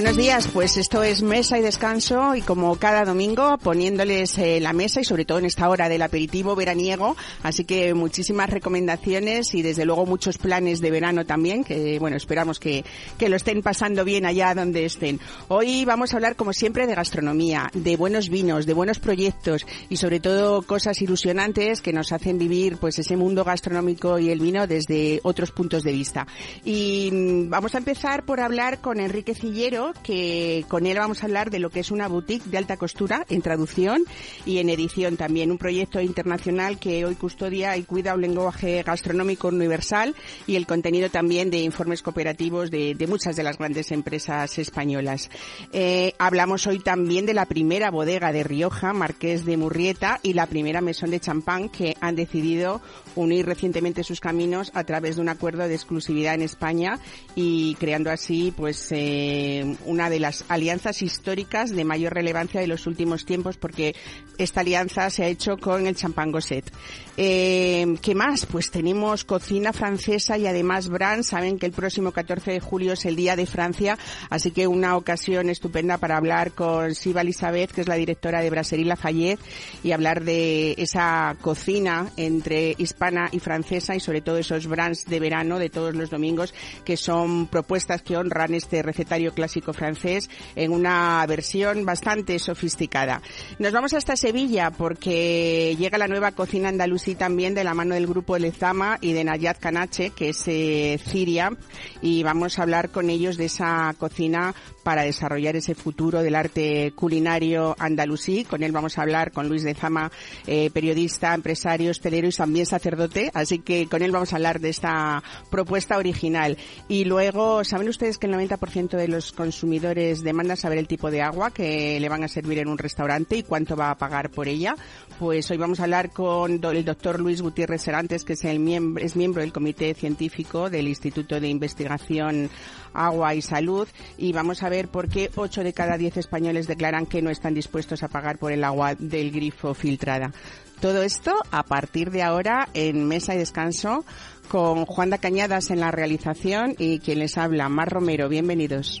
Buenos días, pues esto es Mesa y Descanso y como cada domingo poniéndoles eh, la mesa y sobre todo en esta hora del aperitivo veraniego, así que muchísimas recomendaciones y desde luego muchos planes de verano también, que bueno, esperamos que, que lo estén pasando bien allá donde estén. Hoy vamos a hablar como siempre de gastronomía, de buenos vinos, de buenos proyectos y sobre todo cosas ilusionantes que nos hacen vivir pues ese mundo gastronómico y el vino desde otros puntos de vista. Y mm, vamos a empezar por hablar con Enrique Cillero, que con él vamos a hablar de lo que es una boutique de alta costura en traducción y en edición también. Un proyecto internacional que hoy custodia y cuida un lenguaje gastronómico universal y el contenido también de informes cooperativos de, muchas de las grandes empresas españolas. Eh, hablamos hoy también de la primera bodega de Rioja, Marqués de Murrieta, y la primera mesón de champán que han decidido unir recientemente sus caminos a través de un acuerdo de exclusividad en España y creando así pues eh, una de las alianzas históricas de mayor relevancia de los últimos tiempos porque esta alianza se ha hecho con el Champagne Gosset. Eh, ¿Qué más? Pues tenemos cocina francesa y además Brand. Saben que el próximo 14 de julio es el Día de Francia, así que una ocasión estupenda para hablar con Siva Elizabeth, que es la directora de Brasserie Lafayette, y hablar de esa cocina entre y francesa y sobre todo esos brands de verano de todos los domingos que son propuestas que honran este recetario clásico francés en una versión bastante sofisticada. Nos vamos hasta Sevilla porque llega la nueva cocina andalusí también de la mano del grupo Lezama y de Nayat Canache, que es eh, Ciria, y vamos a hablar con ellos de esa cocina para desarrollar ese futuro del arte culinario andalusí. Con él vamos a hablar con Luis de Zama, eh, periodista, empresario, hostelero y también sacerdote. Así que con él vamos a hablar de esta propuesta original. Y luego, ¿saben ustedes que el 90% de los consumidores demandan saber el tipo de agua que le van a servir en un restaurante y cuánto va a pagar por ella? Pues hoy vamos a hablar con el doctor Luis Gutiérrez Serantes, que es, el miembro, es miembro del Comité Científico del Instituto de Investigación Agua y Salud y vamos a ver por qué 8 de cada 10 españoles declaran que no están dispuestos a pagar por el agua del grifo filtrada. Todo esto a partir de ahora en Mesa y Descanso con Juan da Cañadas en la realización y quien les habla, Mar Romero. Bienvenidos.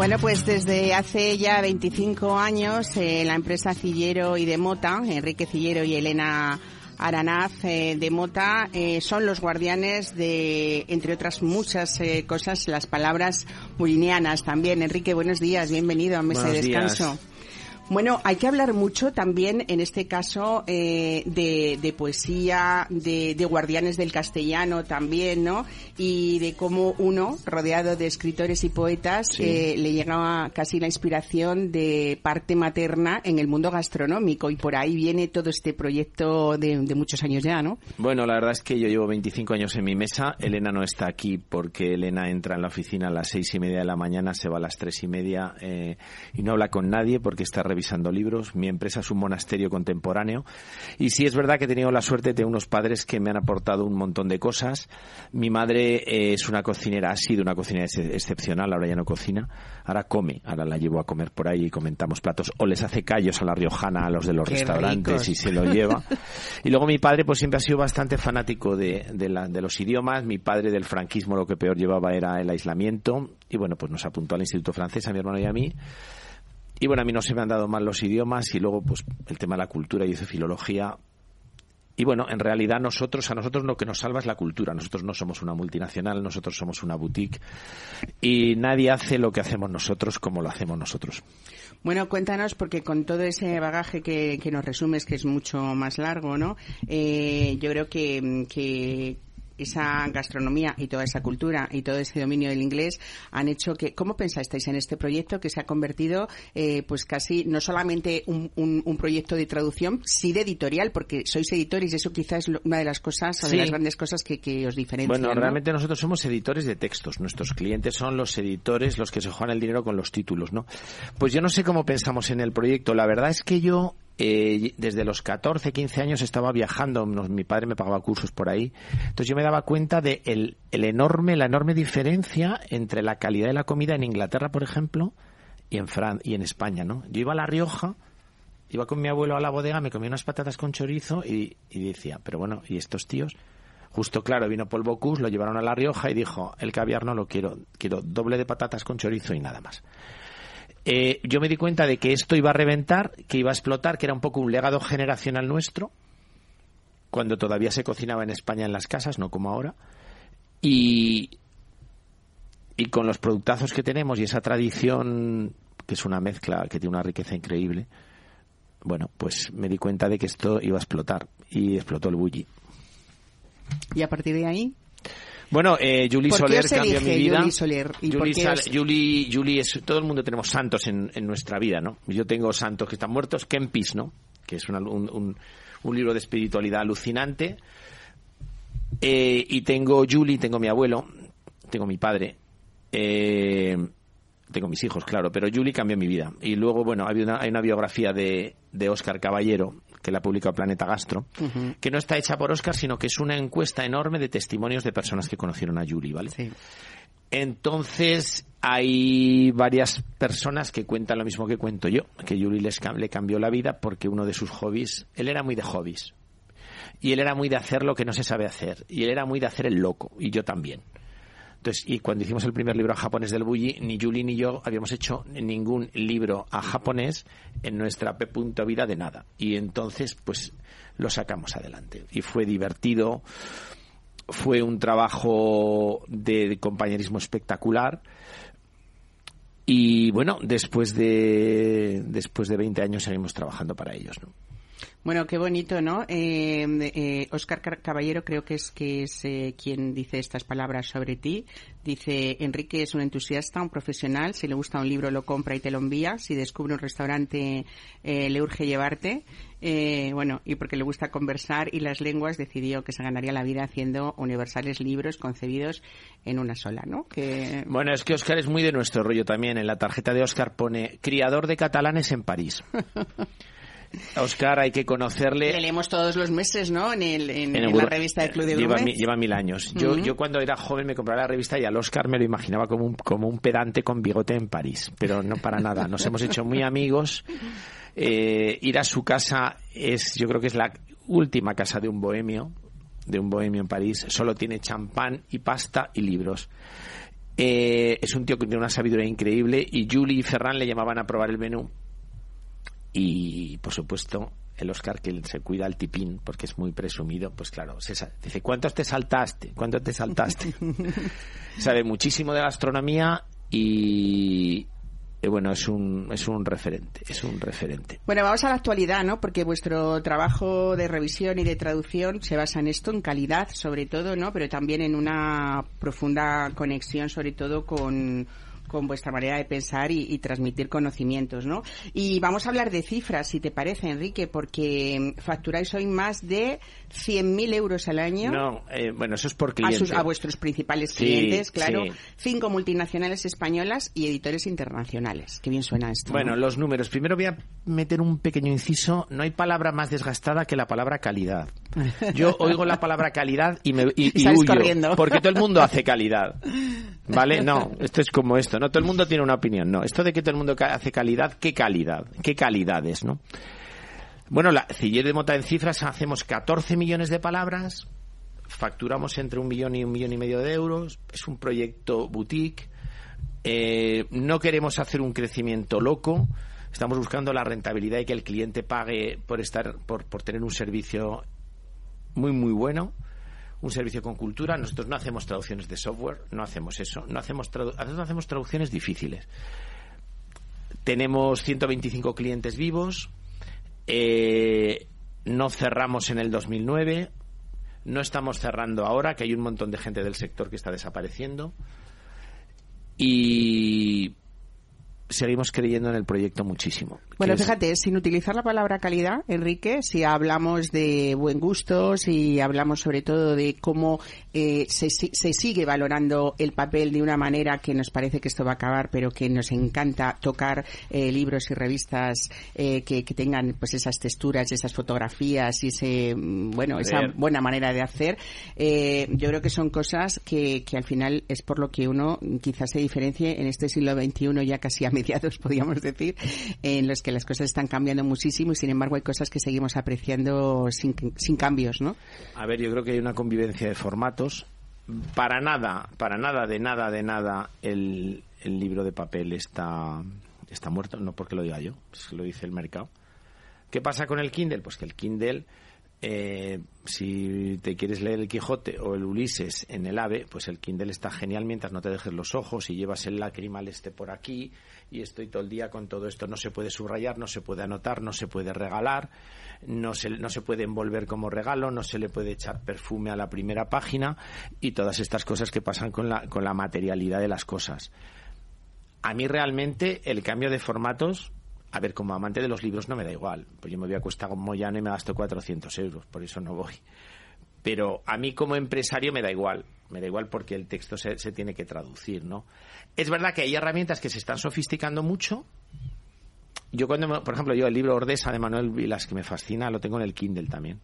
Bueno, pues desde hace ya 25 años eh, la empresa Cillero y de Mota, Enrique Cillero y Elena Aranaz eh, de Mota, eh, son los guardianes de, entre otras muchas cosas, las palabras murinianas también. Enrique, buenos días, bienvenido a Mesa de Descanso. Bueno, hay que hablar mucho también, en este caso, eh, de, de, poesía, de, de, guardianes del castellano también, ¿no? Y de cómo uno, rodeado de escritores y poetas, sí. eh, le llegaba casi la inspiración de parte materna en el mundo gastronómico. Y por ahí viene todo este proyecto de, de muchos años ya, ¿no? Bueno, la verdad es que yo llevo 25 años en mi mesa. Elena no está aquí porque Elena entra en la oficina a las seis y media de la mañana, se va a las tres y media eh, y no habla con nadie porque está revisando revisando libros. Mi empresa es un monasterio contemporáneo. Y sí es verdad que he tenido la suerte de tener unos padres que me han aportado un montón de cosas. Mi madre es una cocinera, ha sido una cocinera excepcional, ahora ya no cocina. Ahora come, ahora la llevo a comer por ahí y comentamos platos. O les hace callos a la riojana a los de los Qué restaurantes ricos. y se lo lleva. y luego mi padre pues siempre ha sido bastante fanático de, de, la, de los idiomas. Mi padre del franquismo lo que peor llevaba era el aislamiento. Y bueno, pues nos apuntó al Instituto Francés, a mi hermano y a mí y bueno, a mí no se me han dado mal los idiomas y luego pues el tema de la cultura, yo hice filología. Y bueno, en realidad nosotros, a nosotros lo que nos salva es la cultura. Nosotros no somos una multinacional, nosotros somos una boutique y nadie hace lo que hacemos nosotros como lo hacemos nosotros. Bueno, cuéntanos, porque con todo ese bagaje que, que nos resumes, que es mucho más largo, ¿no? Eh, yo creo que, que esa gastronomía y toda esa cultura y todo ese dominio del inglés han hecho que, ¿cómo pensasteis en este proyecto que se ha convertido, eh, pues casi no solamente un, un, proyecto de traducción, sí de editorial, porque sois editores y eso quizás es una de las cosas o de las grandes cosas que, que os diferencian. Bueno, realmente nosotros somos editores de textos. Nuestros clientes son los editores, los que se juegan el dinero con los títulos, ¿no? Pues yo no sé cómo pensamos en el proyecto. La verdad es que yo eh, desde los 14, 15 años estaba viajando, mi padre me pagaba cursos por ahí, entonces yo me daba cuenta de el, enorme, la enorme diferencia entre la calidad de la comida en Inglaterra, por ejemplo, y en Fran y en España, ¿no? Yo iba a La Rioja, iba con mi abuelo a la bodega, me comía unas patatas con chorizo y, y decía, pero bueno, ¿y estos tíos? Justo claro, vino Paul Bocuse, lo llevaron a La Rioja y dijo, el caviar no lo quiero, quiero doble de patatas con chorizo y nada más. Eh, yo me di cuenta de que esto iba a reventar, que iba a explotar, que era un poco un legado generacional nuestro, cuando todavía se cocinaba en España en las casas, no como ahora. Y, y con los productazos que tenemos y esa tradición, que es una mezcla que tiene una riqueza increíble, bueno, pues me di cuenta de que esto iba a explotar y explotó el bully. ¿Y a partir de ahí? Bueno, eh, Julie Soler cambió mi vida. Julie Soler? ¿Y Julie, Julie, es, todo el mundo tenemos santos en, en, nuestra vida, ¿no? Yo tengo santos que están muertos, Kempis, ¿no? Que es un, un, un, libro de espiritualidad alucinante. Eh, y tengo Julie, tengo mi abuelo, tengo mi padre. Eh, tengo mis hijos, claro, pero Julie cambió mi vida. Y luego, bueno, hay una, hay una biografía de, de Oscar Caballero, que la ha publicado Planeta Gastro, que no está hecha por Oscar, sino que es una encuesta enorme de testimonios de personas que conocieron a Julie, ¿vale? Sí. Entonces, hay varias personas que cuentan lo mismo que cuento yo, que Julie les, le cambió la vida porque uno de sus hobbies, él era muy de hobbies, y él era muy de hacer lo que no se sabe hacer, y él era muy de hacer el loco, y yo también. Entonces, y cuando hicimos el primer libro a japonés del Bulli, ni Julie ni yo habíamos hecho ningún libro a japonés en nuestra vida de nada. Y entonces, pues, lo sacamos adelante. Y fue divertido, fue un trabajo de, compañerismo espectacular. Y bueno, después de, después de 20 años seguimos trabajando para ellos, ¿no? Bueno, qué bonito, ¿no? Eh, Oscar eh, Caballero creo que es que es eh, quien dice estas palabras sobre ti. Dice, Enrique es un entusiasta, un profesional. Si le gusta un libro lo compra y te lo envía. Si descubre un restaurante eh, le urge llevarte. bueno, y porque le gusta conversar y las lenguas decidió que se ganaría la vida haciendo universales libros concebidos en una sola, ¿no? Que... Bueno, es que Oscar es muy de nuestro rollo también. En la tarjeta de Oscar pone criador de catalanes en París. Oscar hay que conocerle. Le leemos todos los meses, ¿no? En, el, en, la revista del Club de lleva, lleva mil años. Yo, yo cuando era joven me compraba la revista y al Oscar me lo imaginaba como un, como un pedante con bigote en París, pero no para nada. Nos hemos hecho muy amigos. Eh, ir a su casa es, yo creo que es la última casa de un bohemio, de un bohemio en París. Solo tiene champán y pasta y libros. Eh, es un tío que tiene una sabiduría increíble y Julie y Ferran le llamaban a probar el menú y, por supuesto, el Oscar que se cuida al tipín porque es muy presumido, pues claro, dice, ¿cuántos te saltaste? ¿Cuántos te saltaste? Sabe muchísimo de gastronomía y, bueno, es un, es un referente, es un referente. Bueno, vamos a la actualidad, ¿no? Porque vuestro trabajo de revisión y de traducción se basa en esto, en calidad sobre todo, ¿no? Pero también en una profunda conexión sobre todo con con vuestra manera de pensar y, transmitir conocimientos, ¿no? Y vamos a hablar de cifras, si te parece, Enrique, porque facturáis hoy más de 100.000 euros al año. No, eh, bueno, eso es por clientes. A, vuestros principales clientes, claro. Cinco multinacionales españolas y editores internacionales. Qué bien suena esto. Bueno, los números. Primero voy a meter un pequeño inciso. No hay palabra más desgastada que la palabra calidad. Yo oigo la palabra calidad y me y, huyo, corriendo. porque todo el mundo hace calidad. ¿Vale? No, esto es como esto, ¿no? Todo el mundo tiene una opinión, no. Esto de que todo el mundo hace calidad, ¿qué calidad? ¿Qué calidades, no? Bueno, la Ciller de Mota en cifras hacemos 14 millones de palabras, facturamos entre un millón y un millón y medio de euros, es un proyecto boutique, eh, no queremos hacer un crecimiento loco, Estamos buscando la rentabilidad y que el cliente pague por estar, por, por tener un servicio muy, muy bueno, un servicio con cultura. Nosotros no hacemos traducciones de software, no hacemos eso. No hacemos, hacemos traducciones difíciles. Tenemos 125 clientes vivos. Eh, no cerramos en el 2009. No estamos cerrando ahora, que hay un montón de gente del sector que está desapareciendo. Y seguimos creyendo en el proyecto muchísimo. Bueno, fíjate, sin utilizar la palabra calidad, Enrique, si hablamos de buen gusto, si hablamos sobre todo de cómo eh, se, se, sigue valorando el papel de una manera que nos parece que esto va a acabar, pero que nos encanta tocar eh, libros y revistas eh, que, que, tengan pues esas texturas, esas fotografías y ese mm, bueno esa buena manera de hacer, yo creo que son cosas que, que al final es por lo que uno quizás se diferencie en este siglo XXI ya casi a podríamos decir, en los que las cosas están cambiando muchísimo y sin embargo hay cosas que seguimos apreciando sin, sin cambios, ¿no? A ver, yo creo que hay una convivencia de formatos. Para nada, para nada, de nada, de nada, el, el libro de papel está, está muerto, no porque lo diga yo, lo dice el mercado. ¿Qué pasa con el Kindle? Pues que el Kindle eh, si te quieres leer el Quijote o el Ulises en el AVE, pues el Kindle está genial mientras no te dejes los ojos y llevas el lacrimal este por aquí y estoy todo el día con todo esto. No se puede subrayar, no se puede anotar, no se puede regalar, no se, no se puede envolver como regalo, no se le puede echar perfume a la primera página y todas estas cosas que pasan con la, con la materialidad de las cosas. A mí realmente el cambio de formatos a ver, como amante de los libros no me da igual. Pues yo me voy a Cuesta Moyano y me gasto 400 euros, por eso no voy. Pero a mí como empresario me da igual. Me da igual porque el texto se, tiene que traducir, ¿no? Es verdad que hay herramientas que se están sofisticando mucho. Yo cuando, por ejemplo, yo el libro Ordesa de Manuel Vilas, que me fascina, lo tengo en el Kindle también.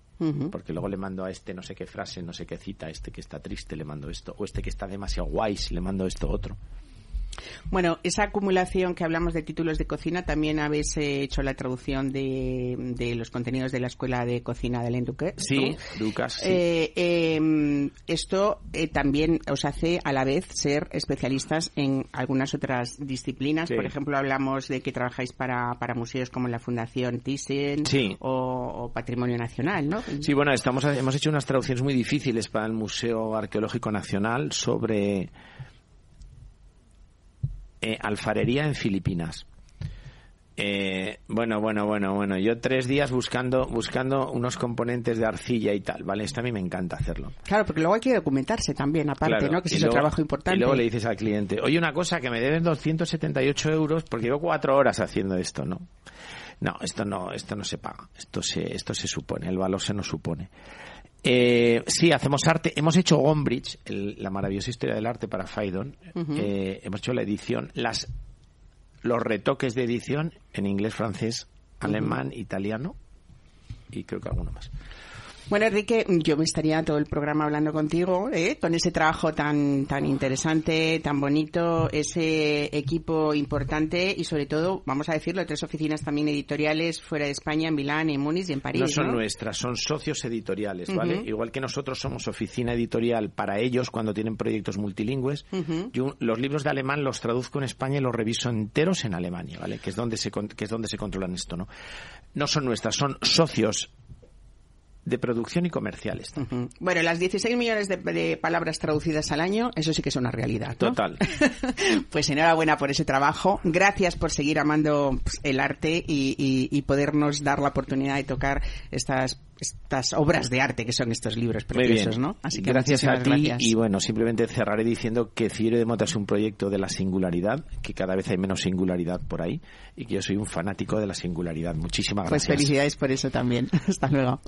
Porque luego le mando a este no sé qué frase, no sé qué cita, este que está triste le mando esto, o este que está demasiado guay, le mando esto otro. Bueno, esa acumulación que hablamos de títulos de cocina, también habéis eh, hecho la traducción de, los contenidos de la Escuela de Cocina del Enduque. Sí, Lucas. Eh, em, esto eh, también os hace a la vez ser especialistas en algunas otras disciplinas. Por ejemplo, hablamos de que trabajáis para, para museos como la Fundación Thyssen o, Patrimonio Nacional, ¿no? Sí, bueno, estamos, hemos hecho unas traducciones muy difíciles para el Museo Arqueológico Nacional sobre eh, alfarería en Filipinas. Eh, bueno, bueno, bueno, bueno. Yo tres días buscando, buscando unos componentes de arcilla y tal, ¿vale? Esto a mí me encanta hacerlo. Claro, porque luego hay que documentarse también, aparte, ¿no? Que es un trabajo importante. Y luego le dices al cliente, oye, una cosa, que me deben 278 euros porque llevo cuatro horas haciendo esto, ¿no? No, esto no, esto no se paga. Esto se, esto se supone, el valor se nos supone. Eh, sí, hacemos arte. Hemos hecho Gombrich, la maravillosa historia del arte para Faidon. Eh, hemos hecho la edición, las, los retoques de edición en inglés, francés, alemán, italiano y creo que alguno más. Bueno, Enrique, yo me estaría todo el programa hablando contigo, ¿eh? con ese trabajo tan, tan interesante, tan bonito, ese equipo importante y sobre todo, vamos a decirlo, tres oficinas también editoriales fuera de España, en Milán, en Múnich y en París. No son nuestras, son socios editoriales, ¿vale? Igual que nosotros somos oficina editorial para ellos cuando tienen proyectos multilingües. Yo los libros de alemán los traduzco en España y los reviso enteros en Alemania, ¿vale? Que es donde se, que es donde se controlan esto, ¿no? No son nuestras, son socios de producción y comerciales. Bueno, las 16 millones de, palabras traducidas al año, eso sí que es una realidad. Total. pues enhorabuena por ese trabajo. Gracias por seguir amando pues, el arte y, podernos dar la oportunidad de tocar estas estas obras de arte que son estos libros preciosos, ¿no? Así que gracias a ti y bueno, simplemente cerraré diciendo que Cielo de Mota es un proyecto de la singularidad, que cada vez hay menos singularidad por ahí y que yo soy un fanático de la singularidad. Muchísimas pues gracias. Pues felicidades por eso también. Hasta luego.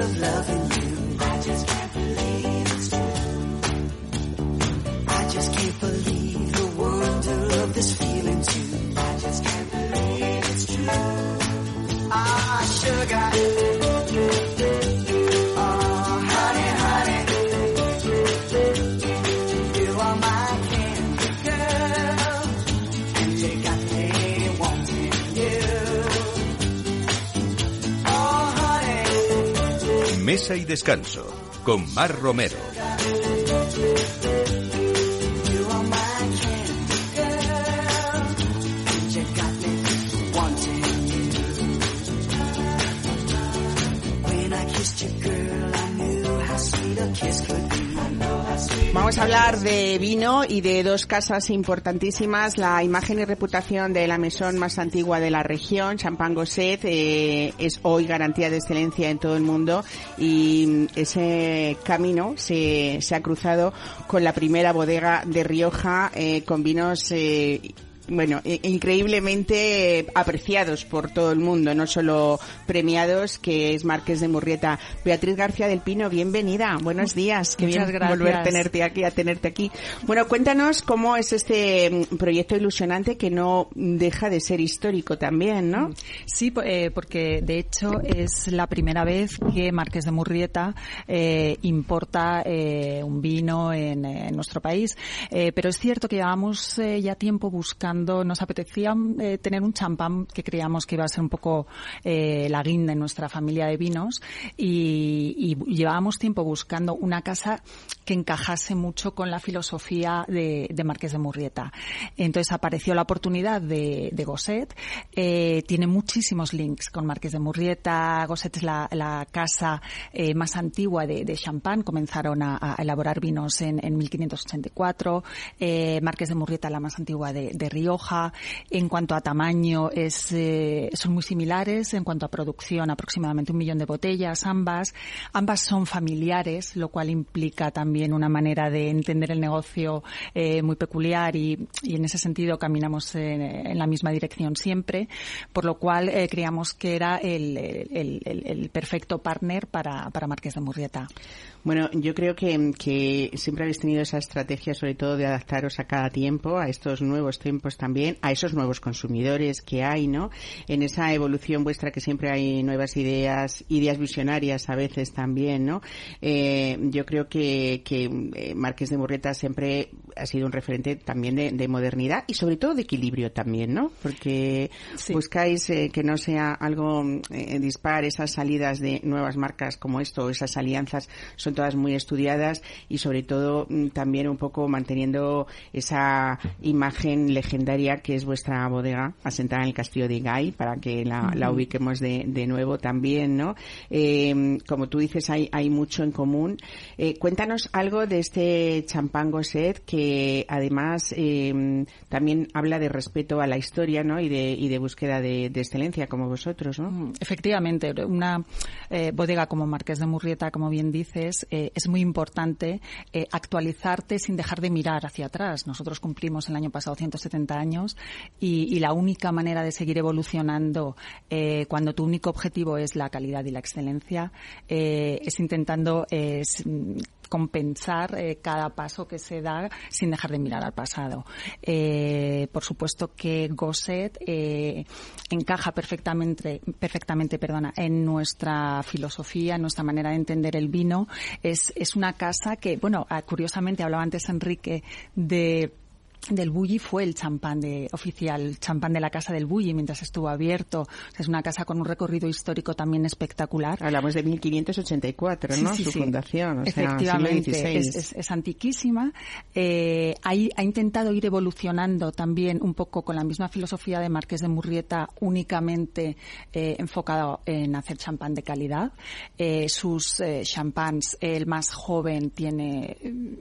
of loving Y Descanso con Mar Romero. Hablar de vino y de dos casas importantísimas. La imagen y reputación de la mesón más antigua de la región, Champagne Gosset, eh, es hoy garantía de excelencia en todo el mundo y ese camino se, se ha cruzado con la primera bodega de Rioja eh, con vinos eh, bueno, increíblemente apreciados por todo el mundo, no solo premiados, que es Márquez de Murrieta. Beatriz García del Pino, bienvenida. Buenos días. Qué Muchas bien gracias. volver a tenerte aquí, a tenerte aquí. Bueno, cuéntanos cómo es este mm, proyecto ilusionante que no deja de ser histórico también, ¿no? Sí, eh, porque de hecho es la primera vez que Márquez de Murrieta eh, importa eh, un vino en, en nuestro país. Eh, pero es cierto que llevamos eh, ya tiempo buscando nos apetecía eh, tener un champán que creíamos que iba a ser un poco eh, la guinda en nuestra familia de vinos y, y, llevábamos tiempo buscando una casa que encajase mucho con la filosofía de, de Marqués de Murrieta. Entonces apareció la oportunidad de, Gosset. Eh, tiene muchísimos links con Marqués de Murrieta. Gosset es la, casa eh, más antigua de, de champán. Comenzaron a, elaborar vinos en, en 1584. Eh, Marqués de Murrieta la más antigua de, de Rioja. En cuanto a tamaño, es, eh, son muy similares. En cuanto a producción, aproximadamente un millón de botellas, ambas. Ambas son familiares, lo cual implica también una manera de entender el negocio eh, muy peculiar y, y, en ese sentido caminamos en, la misma dirección siempre, por lo cual eh, creíamos que era el, el, el, el perfecto partner para, para Marqués de Murrieta. Bueno, yo creo que, que, siempre habéis tenido esa estrategia, sobre todo de adaptaros a cada tiempo, a estos nuevos tiempos también, a esos nuevos consumidores que hay, ¿no? En esa evolución vuestra que siempre hay nuevas ideas, ideas visionarias a veces también, ¿no? Eh, yo creo que, que eh, Márquez de Murrieta siempre ha sido un referente también de, de, modernidad y sobre todo de equilibrio también, ¿no? Porque sí. buscáis eh, que no sea algo eh, dispar, esas salidas de nuevas marcas como esto, esas alianzas son todas muy estudiadas y sobre todo mm, también un poco manteniendo esa imagen legendaria que es vuestra bodega asentada en el castillo de Gay para que la, la ubiquemos de, de, nuevo también, ¿no? Eh, como tú dices, hay, hay mucho en común. Eh, cuéntanos algo de este champán Gosset que además eh, también habla de respeto a la historia, ¿no? Y de, y de búsqueda de, de excelencia como vosotros, ¿no? Efectivamente, una eh, bodega como Marqués de Murrieta, como bien dices, eh, es muy importante eh, actualizarte sin dejar de mirar hacia atrás. Nosotros cumplimos el año pasado 170 años y, la única manera de seguir evolucionando eh, cuando tu único objetivo es la calidad y la excelencia es intentando compensar eh, cada paso que se da sin dejar de mirar al pasado. Eh, por supuesto que Gosset eh, encaja perfectamente, perfectamente perdona, en nuestra filosofía, en nuestra manera de entender el vino. Es, es una casa que, bueno, ah, curiosamente hablaba antes Enrique de del Bulli fue el champán de, oficial, el champán de la casa del Bulli mientras estuvo abierto. O sea, es una casa con un recorrido histórico también espectacular. Hablamos de 1584, ¿no? Sí, sí, Su sí. fundación. O Efectivamente, sea, es, es, es, antiquísima. Eh, ha intentado ir evolucionando también un poco con la misma filosofía de Marqués de Murrieta, únicamente eh, enfocado en hacer champán de calidad. Eh, sus champáns, el más joven tiene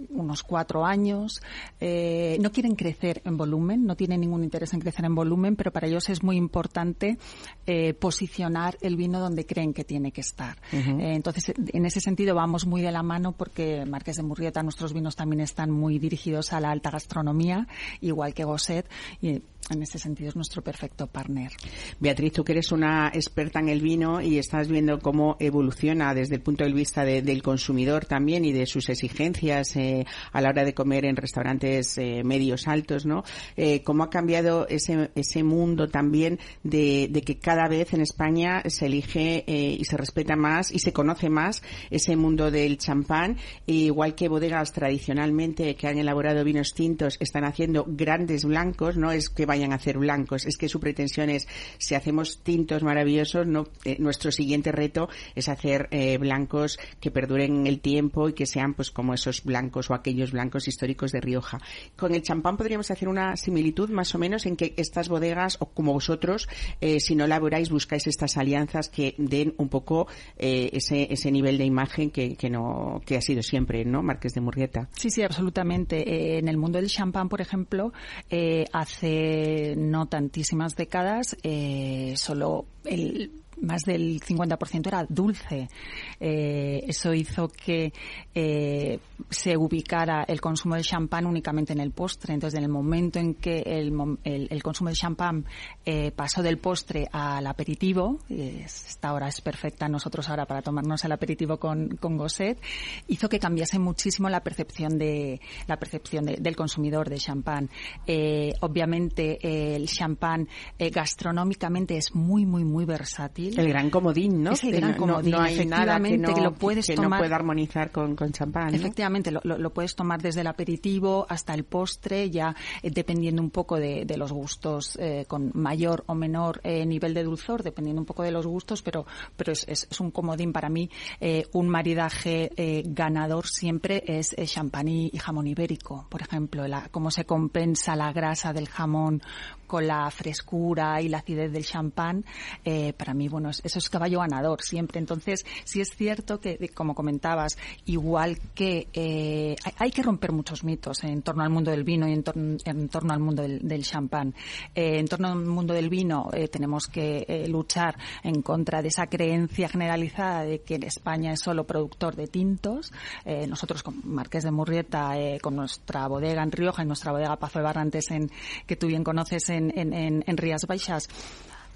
unos cuatro años. No quieren crecer en volumen, no tienen ningún interés en crecer en volumen, pero para ellos es muy importante eh, posicionar el vino donde creen que tiene que estar. Uh -huh. eh, entonces, en ese sentido vamos muy de la mano porque Marqués de Murrieta, nuestros vinos también están muy dirigidos a la alta gastronomía, igual que Gosset, y en ese sentido es nuestro perfecto partner. Beatriz, tú que eres una experta en el vino y estás viendo cómo evoluciona desde el punto de vista de, del consumidor también y de sus exigencias eh, a la hora de comer en restaurantes eh, medios altos, ¿no? Eh, ¿Cómo ha cambiado ese, ese mundo también de, que cada vez en España se elige eh, y se respeta más y se conoce más ese mundo del champán, igual que bodegas tradicionalmente que han elaborado vinos tintos están haciendo grandes blancos, no es que vayan a hacer blancos, es que su pretensión es si hacemos tintos maravillosos, no eh, nuestro siguiente reto es hacer blancos que perduren el tiempo y que sean pues como esos blancos o aquellos blancos históricos de Rioja. Con el champán podríamos hacer una similitud más o menos en que estas bodegas o como vosotros, eh, si no elaboráis, buscáis estas alianzas que den un poco ese, ese nivel de imagen que, no, que ha sido siempre, ¿no? Marques de Murrieta. Sí, sí, absolutamente. en el mundo del champán, por ejemplo, hace no tantísimas décadas, solo el más del 50% era dulce. Eh, eso hizo que eh, se ubicara el consumo de champán únicamente en el postre. Entonces, en el momento en que el, el, consumo de champán eh, pasó del postre al aperitivo, esta hora es perfecta nosotros ahora para tomarnos el aperitivo con, con Gosset, hizo que cambiase muchísimo la percepción de la percepción del consumidor de champán. obviamente, el champán gastronómicamente es muy, muy, muy versátil el gran comodín, ¿no? Es el gran comodín, no, hay nada que, no, lo puedes tomar, no puede armonizar con, con champán. Efectivamente, lo, lo, puedes tomar desde el aperitivo hasta el postre, ya eh, dependiendo un poco de, de los gustos, eh, con mayor o menor eh, nivel de dulzor, dependiendo un poco de los gustos, pero, pero es, es, es un comodín para mí. un maridaje ganador siempre es champán y, jamón ibérico, por ejemplo, la, cómo se compensa la grasa del jamón con la frescura y la acidez del champán, eh, para mí, bueno, eso es caballo ganador siempre. Entonces, sí es cierto que, como comentabas, igual que eh, hay, que romper muchos mitos en torno al mundo del vino y en, torno al mundo del, champán. Eh, en torno al mundo del vino tenemos que luchar en contra de esa creencia generalizada de que España es solo productor de tintos. nosotros, con Marqués de Murrieta, con nuestra bodega en Rioja y nuestra bodega Pazo de Barrantes, en, que tú bien conoces en, en, en Rías Baixas,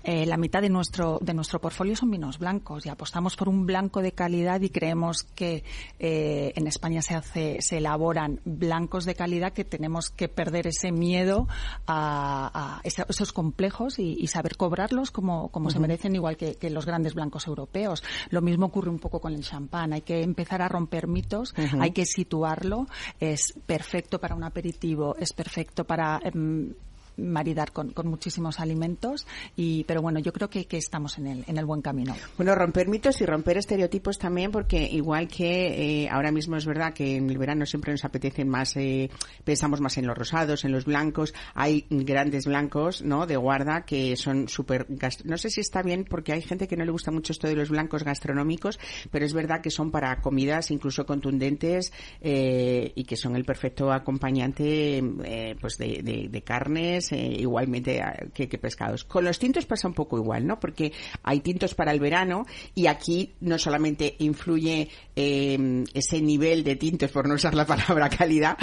eh, la mitad de nuestro, de nuestro portfolio son vinos blancos y apostamos por un blanco de calidad y creemos que eh, en España se hace, se elaboran blancos de calidad que tenemos que perder ese miedo a, esos complejos y, saber cobrarlos como, como se merecen, igual que, los grandes blancos europeos. Lo mismo ocurre un poco con el champán. Hay que empezar a romper mitos, hay que situarlo. Es perfecto para un aperitivo, es perfecto para em, maridar con, con, muchísimos alimentos y pero bueno yo creo que, que, estamos en el en el buen camino. Bueno romper mitos y romper estereotipos también porque igual que eh, ahora mismo es verdad que en el verano siempre nos apetece más eh, pensamos más en los rosados en los blancos. Hay grandes blancos no de guarda que son súper no sé si está bien porque hay gente que no le gusta mucho esto de los blancos gastronómicos pero es verdad que son para comidas incluso contundentes eh, y que son el perfecto acompañante eh, pues de, de, de carnes eh, igualmente ah, que, pescados. Con los tintos pasa un poco igual, ¿no? Porque hay tintos para el verano y aquí no solamente influye eh, ese nivel de tintos, por no usar la palabra calidad,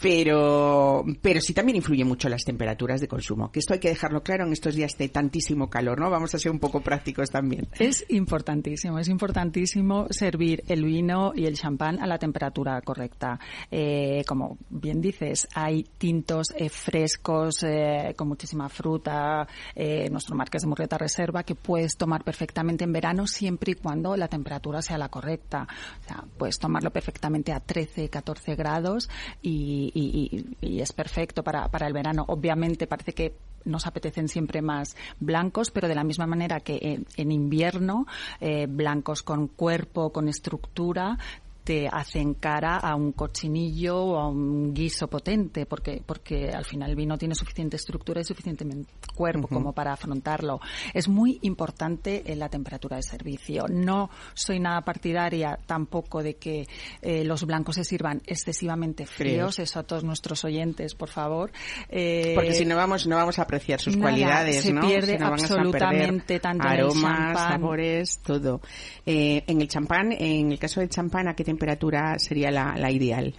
pero, pero sí también influye mucho las temperaturas de consumo. Que esto hay que dejarlo claro en estos días de tantísimo calor, ¿no? Vamos a ser un poco prácticos también. Es importantísimo, es importantísimo servir el vino y el champán a la temperatura correcta. Eh, como bien dices, hay tintos frescos, eh, con muchísima fruta, eh, nuestro Marqués de Murrieta Reserva, que puedes tomar perfectamente en verano siempre y cuando la temperatura sea la correcta. O sea, puedes tomarlo perfectamente a 13, 14 grados y, es perfecto para, para el verano. Obviamente parece que nos apetecen siempre más blancos, pero de la misma manera que en, invierno, eh, blancos con cuerpo, con estructura, te hacen cara a un cochinillo o a un guiso potente, porque, porque al final el vino tiene suficiente estructura y suficiente cuerpo como para afrontarlo. Es muy importante en la temperatura de servicio. No soy nada partidaria tampoco de que eh, los blancos se sirvan excesivamente fríos. Eso a todos nuestros oyentes, por favor. Eh, porque si no vamos, no vamos a apreciar sus cualidades, se pierde absolutamente tanto aromas, sabores, todo. Eh, en el champán, en el caso del champán, ¿a qué temperatura sería la, ideal?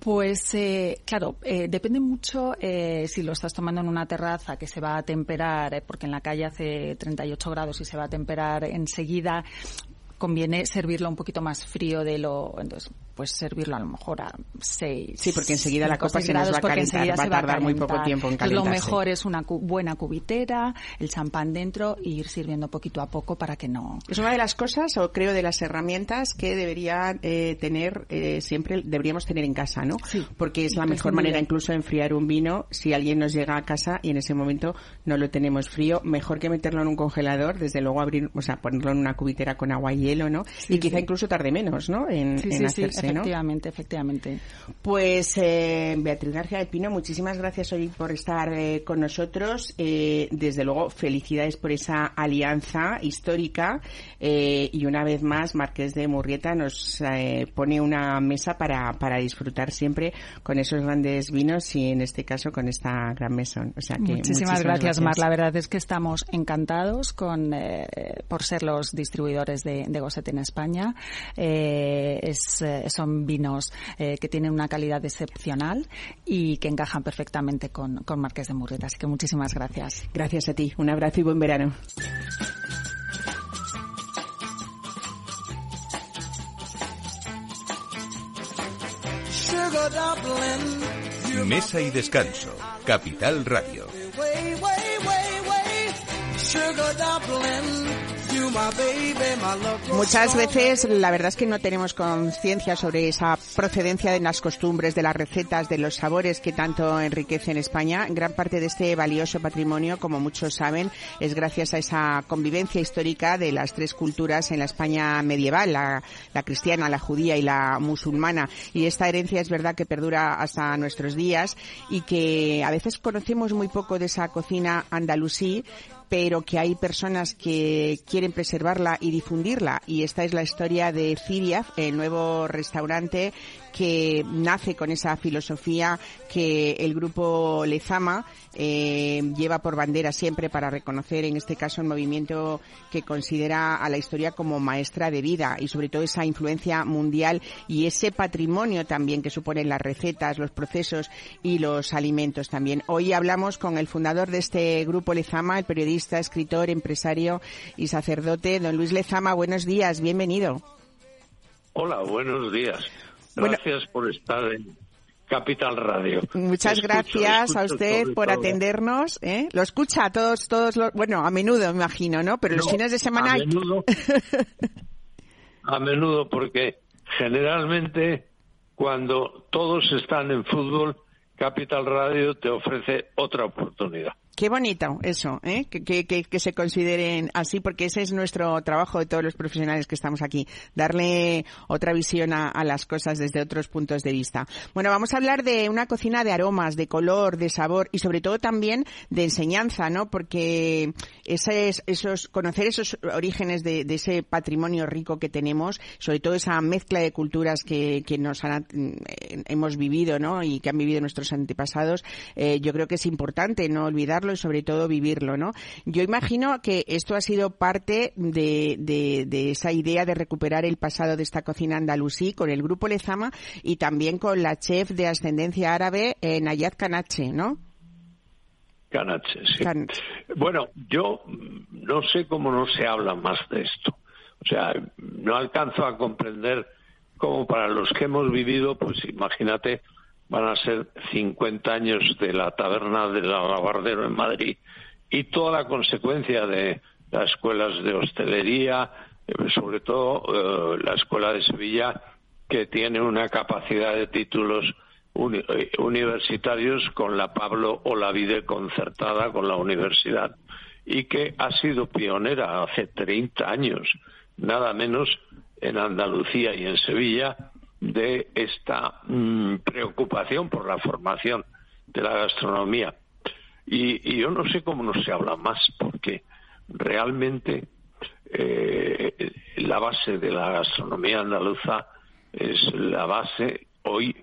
Pues eh, claro, eh, depende mucho eh, si lo estás tomando en una terraza que se va a temperar, porque en la calle hace 38 grados y se va a temperar enseguida, conviene servirlo un poquito más frío de lo entonces pues servirlo a lo mejor a 6. Sí, porque enseguida la copa se nos va a calentar, va a tardar muy poco tiempo en calentarse. lo mejor es una buena cubitera, el champán dentro y ir sirviendo poquito a poco para que no. Es una de las cosas, o creo de las herramientas que debería eh, tener eh, siempre, deberíamos tener en casa, ¿no? Sí. Porque es la mejor manera incluso de enfriar un vino si alguien nos llega a casa y en ese momento no lo tenemos frío, mejor que meterlo en un congelador, desde luego abrir, o sea, ponerlo en una cubitera con agua y hielo, ¿no? y quizá incluso tarde menos, ¿no? En, hacerse, efectivamente, efectivamente. Pues eh, Beatriz García de Pino, muchísimas gracias hoy por estar eh, con nosotros. Eh, desde luego, felicidades por esa alianza histórica y una vez más, Marqués de Murrieta nos pone una mesa para, para disfrutar siempre con esos grandes vinos y en este caso con esta gran mesón. O sea que muchísimas, gracias, Mar. La verdad es que estamos encantados con por ser los distribuidores de, de Gosset en España. es, son vinos eh, que tienen una calidad excepcional y que encajan perfectamente con, con Marqués de Murrieta. Así que muchísimas gracias. Gracias a ti. Un abrazo y buen verano. Mesa y descanso. Capital Radio. Muchas veces la verdad es que no tenemos conciencia sobre esa procedencia de las costumbres, de las recetas, de los sabores que tanto enriquecen España. Gran parte de este valioso patrimonio, como muchos saben, es gracias a esa convivencia histórica de las tres culturas en la España medieval, la, la cristiana, la judía y la musulmana. Y esta herencia es verdad que perdura hasta nuestros días y que a veces conocemos muy poco de esa cocina andalusí pero que hay personas que quieren preservarla y difundirla. Y esta es la historia de Firiaf, el nuevo restaurante que nace con esa filosofía que el grupo Lezama eh, lleva por bandera siempre para reconocer, en este caso, el movimiento que considera a la historia como maestra de vida y sobre todo esa influencia mundial y ese patrimonio también que suponen las recetas, los procesos y los alimentos también. Hoy hablamos con el fundador de este grupo Lezama, el periodista, escritor, empresario y sacerdote, don Luis Lezama. Buenos días, bienvenido. Hola, buenos días. Gracias por estar en Capital Radio. Muchas gracias a usted por atendernos. ¿eh? Lo escucha a todos, todos los, bueno, a menudo me imagino, ¿no? Pero los fines de semana. A menudo, a menudo, porque generalmente cuando todos están en fútbol, Capital Radio te ofrece otra oportunidad. Qué bonito eso, ¿eh? que, que, que, se consideren así, porque ese es nuestro trabajo de todos los profesionales que estamos aquí, darle otra visión a, las cosas desde otros puntos de vista. Bueno, vamos a hablar de una cocina de aromas, de color, de sabor y sobre todo también de enseñanza, ¿no? Porque ese es, esos, conocer esos orígenes de, de, ese patrimonio rico que tenemos, sobre todo esa mezcla de culturas que, que nos han, eh, hemos vivido, ¿no? Y que han vivido nuestros antepasados, eh, yo creo que es importante no olvidar y sobre todo vivirlo, ¿no? Yo imagino que esto ha sido parte de, de, esa idea de recuperar el pasado de esta cocina andalusí con el grupo Lezama y también con la chef de ascendencia árabe eh, Nayat Kanache, ¿no? Kanache, sí. Bueno, yo no sé cómo no se habla más de esto. O sea, no alcanzo a comprender cómo para los que hemos vivido, pues imagínate van a ser 50 años de la taberna del Alabardero en Madrid y toda la consecuencia de las escuelas de hostelería, eh, sobre todo eh, la escuela de Sevilla, que tiene una capacidad de títulos eh, universitarios con la Pablo o la Vide concertada con la universidad y que ha sido pionera hace 30 años, nada menos en Andalucía y en Sevilla, de esta mm, preocupación por la formación de la gastronomía. Y, yo no sé cómo no se habla más, porque realmente eh, la base de la gastronomía andaluza es la base hoy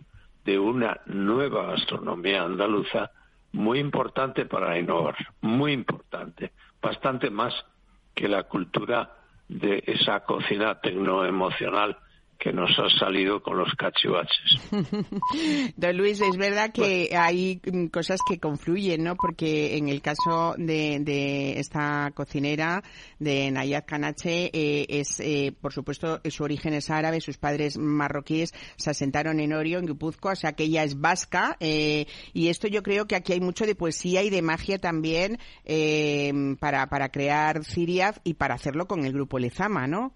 de una nueva gastronomía andaluza muy importante para innovar, muy importante, bastante más que la cultura de esa cocina tecnoemocional que nos ha salido con los cachivaches. Don Luis, es verdad que hay mm, cosas que confluyen, ¿no? Porque en el caso de, esta cocinera, de Nayat Kanache, eh, es, eh, por supuesto, su origen es árabe, sus padres marroquíes se asentaron en Orio, en Guipúzcoa, o sea que ella es vasca, eh, y esto yo creo que aquí hay mucho de poesía y de magia también para, para crear Ciriaf y para hacerlo con el grupo Lezama, ¿no?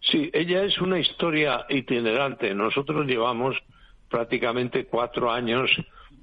Sí, ella es una historia itinerante. Nosotros llevamos prácticamente cuatro años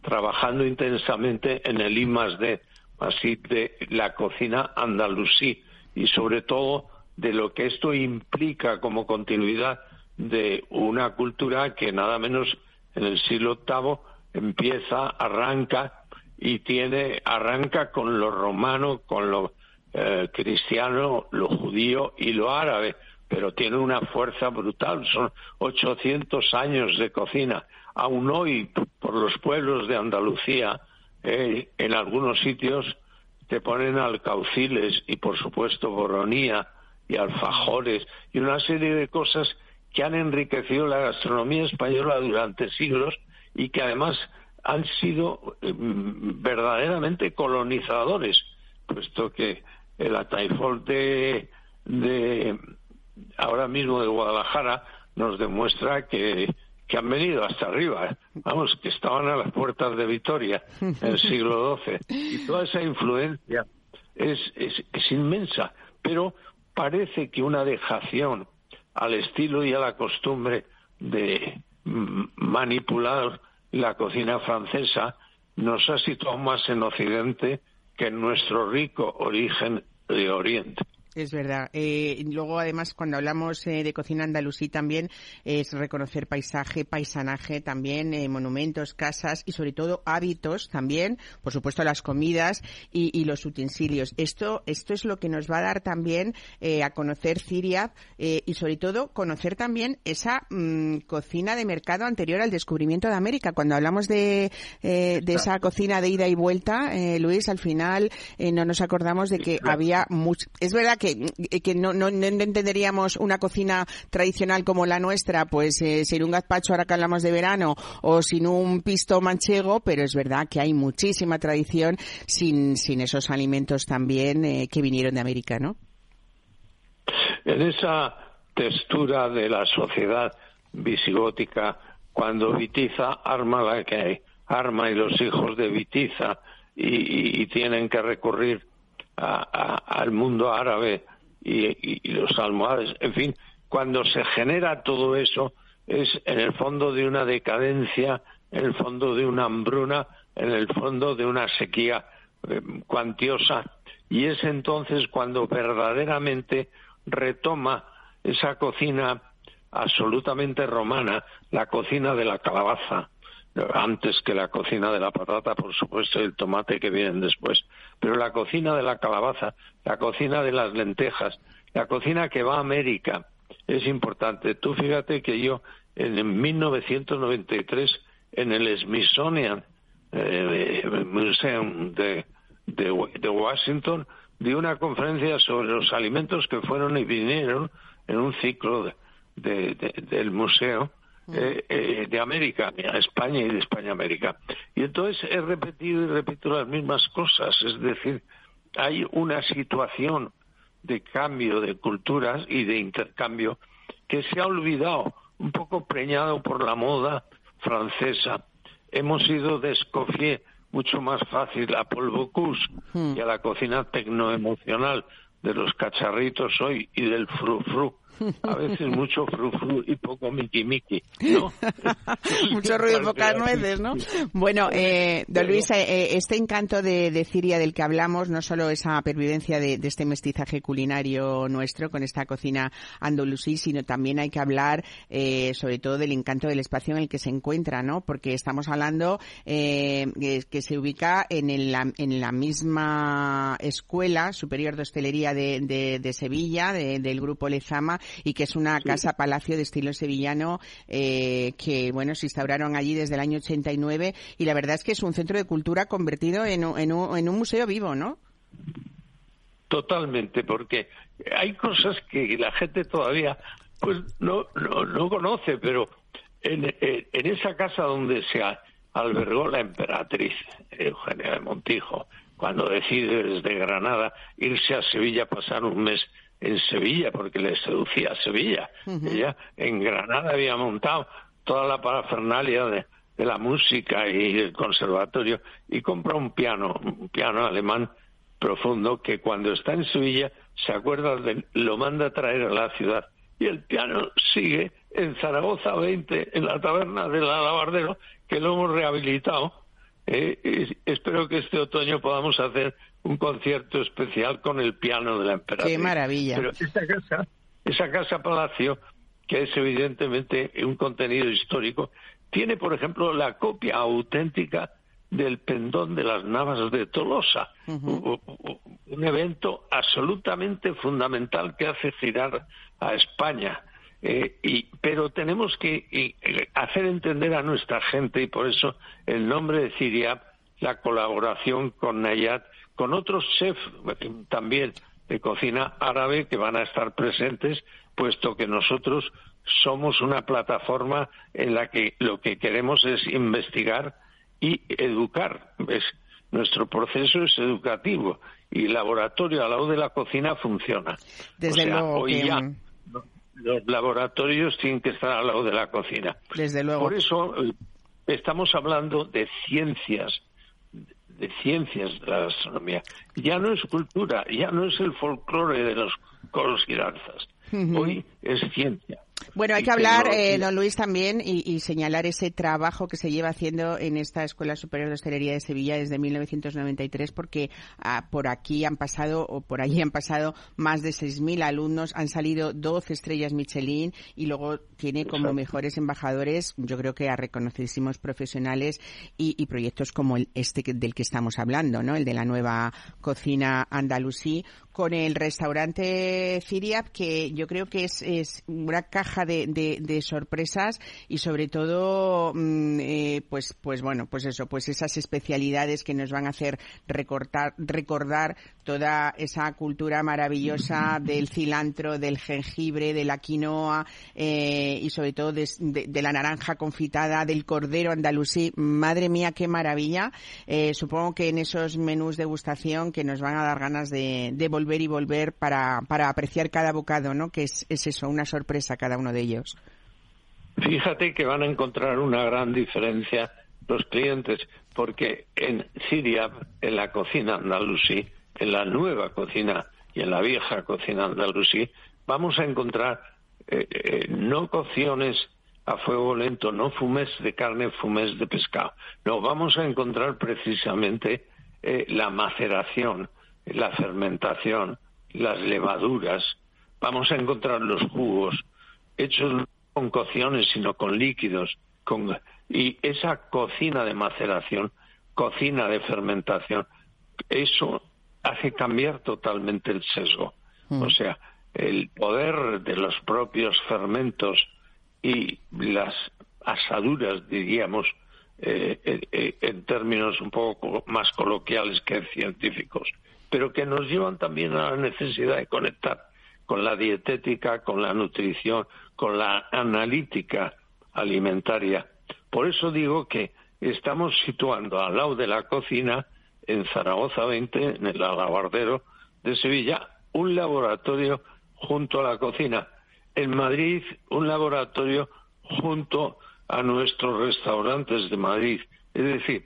trabajando intensamente en el I D, así de la cocina andalusí y sobre todo de lo que esto implica como continuidad de una cultura que nada menos en el siglo VIII empieza, arranca y tiene, arranca con lo romano, con lo eh, cristiano, lo judío y lo árabe pero tiene una fuerza brutal. Son 800 años de cocina. Aún hoy, por los pueblos de Andalucía, eh, en algunos sitios te ponen alcauciles y, por supuesto, boronía y alfajores y una serie de cosas que han enriquecido la gastronomía española durante siglos y que además han sido eh, verdaderamente colonizadores, puesto que el ataifol de, de ahora mismo de Guadalajara nos demuestra que, que han venido hasta arriba, ¿eh? vamos, que estaban a las puertas de Vitoria en el siglo XII. Y toda esa influencia es, es, es inmensa, pero parece que una dejación al estilo y a la costumbre de manipular la cocina francesa nos ha situado más en Occidente que en nuestro rico origen de Oriente. Es verdad. Eh, luego, además, cuando hablamos eh, de cocina andalusí también es reconocer paisaje, paisanaje también, eh, monumentos, casas y sobre todo hábitos también, por supuesto las comidas y, los utensilios. Esto, esto es lo que nos va a dar también a conocer Siria y sobre todo conocer también esa mm, cocina de mercado anterior al descubrimiento de América. Cuando hablamos de, de esa cocina de ida y vuelta, Luis, al final no nos acordamos de que había mucho. Es verdad que que, no, no, entenderíamos una cocina tradicional como la nuestra, pues eh, sin un gazpacho ahora que hablamos de verano o sin un pisto manchego, pero es verdad que hay muchísima tradición sin, sin esos alimentos también eh, que vinieron de América, ¿no? En esa textura de la sociedad visigótica, cuando Vitiza arma la que arma y los hijos de Vitiza y tienen que recurrir al mundo árabe y, los almohades. En fin, cuando se genera todo eso es en el fondo de una decadencia, en el fondo de una hambruna, en el fondo de una sequía eh, cuantiosa. Y es entonces cuando verdaderamente retoma esa cocina absolutamente romana, la cocina de la calabaza, antes que la cocina de la patata, por supuesto, y el tomate que vienen después. Pero la cocina de la calabaza, la cocina de las lentejas, la cocina que va a América, es importante. Tú fíjate que yo en 1993 en el Smithsonian eh, Museum de, de, Washington di una conferencia sobre los alimentos que fueron y vinieron en un ciclo del museo eh, eh, de América, a España y de España a América. Y entonces he repetido y repito las mismas cosas, es decir, hay una situación de cambio de culturas y de intercambio que se ha olvidado, un poco preñado por la moda francesa. Hemos ido de Escoffier mucho más fácil a Paul Bocuse hmm. y a la cocina tecnoemocional de los cacharritos hoy y del frufru a veces mucho frufru y poco miki miki, ¿no? mucho ruido y pocas nueces, ¿no? Bueno, eh, don Luis, eh, eh, este encanto de, de, Siria del que hablamos, no solo esa pervivencia de, de, este mestizaje culinario nuestro con esta cocina andalusí, sino también hay que hablar eh, sobre todo del encanto del espacio en el que se encuentra, ¿no? Porque estamos hablando eh, que se ubica en, el, en la misma escuela superior de hostelería de, de Sevilla, del grupo Lezama, y que es una casa palacio de estilo sevillano eh, que, bueno, se instauraron allí desde el año 89 y la verdad es que es un centro de cultura convertido en un, en un, en un museo vivo, ¿no? Totalmente, porque hay cosas que la gente todavía pues no, no, no conoce, pero en, en, esa casa donde se albergó la emperatriz Eugenia de Montijo, cuando decide desde Granada irse a Sevilla a pasar un mes en Sevilla, porque le seducía a Sevilla. Ella en Granada había montado toda la parafernalia de, de la música y el conservatorio y compra un piano, un piano alemán profundo que cuando está en Sevilla se acuerda de lo manda a traer a la ciudad y el piano sigue en Zaragoza 20 en la taberna del Alabardero que lo hemos rehabilitado eh, espero que este otoño podamos hacer un concierto especial con el piano de la emperatriz. Qué maravilla. Pero esa casa, esa casa palacio, que es evidentemente un contenido histórico, tiene, por ejemplo, la copia auténtica del pendón de las Navas de Tolosa, un evento absolutamente fundamental que hace girar a España. Eh, y, pero tenemos que eh, hacer entender a nuestra gente, y por eso el nombre de Siria, la colaboración con Nayat, con otros chefs también de cocina árabe que van a estar presentes, puesto que nosotros somos una plataforma en la que lo que queremos es investigar y educar. Nuestro proceso es educativo y el laboratorio al lado de la cocina funciona. Desde luego los laboratorios tienen que estar al lado de la cocina. Desde luego. Por eso eh, estamos hablando de ciencias, de ciencias de la gastronomía. Ya no es cultura, ya no es el folclore de los coros y danzas. Hoy es ciencia. Bueno, hay que hablar, eh, don Luis, también y, señalar ese trabajo que se lleva haciendo en esta Escuela Superior de Hostelería de Sevilla desde 1993, porque ah, por aquí han pasado, o por allí han pasado más de 6.000 alumnos, han salido 12 estrellas Michelin y luego tiene como mejores embajadores, yo creo que a reconocidísimos profesionales y, y proyectos como el, este del que estamos hablando, ¿no? El de la nueva cocina andalusí, con el restaurante Ciriab, que yo creo que es, es una caja de, sorpresas y sobre todo, mm, eh, pues, pues bueno, pues eso, pues esas especialidades que nos van a hacer recortar, recordar toda esa cultura maravillosa del cilantro, del jengibre, de la quinoa eh, y sobre todo de, la naranja confitada, del cordero andalusí. Madre mía, qué maravilla. Eh, supongo que en esos menús de gustación que nos van a dar ganas de, de volver y volver para, para apreciar cada bocado, ¿no? Que es, es eso, una sorpresa cada uno de ellos. Fíjate que van a encontrar una gran diferencia los clientes, porque en Siria, en la cocina andalusí, en la nueva cocina y en la vieja cocina andalusí, vamos a encontrar eh, eh, no cocciones a fuego lento, no fumes de carne, fumes de pescado. No, vamos a encontrar precisamente eh, la maceración, la fermentación, las levaduras, vamos a encontrar los jugos hechos no con cocciones, sino con líquidos, con, y esa cocina de maceración, cocina de fermentación, eso hace cambiar totalmente el sesgo. Mm. O sea, el poder de los propios fermentos y las asaduras, diríamos, eh, eh, en términos un poco más coloquiales que científicos, pero que nos llevan también a la necesidad de conectar con la dietética, con la nutrición, con la analítica alimentaria. Por eso digo que estamos situando al lado de la cocina, en Zaragoza 20, en el alabardero de Sevilla, un laboratorio junto a la cocina. En Madrid, un laboratorio junto a nuestros restaurantes de Madrid. Es decir,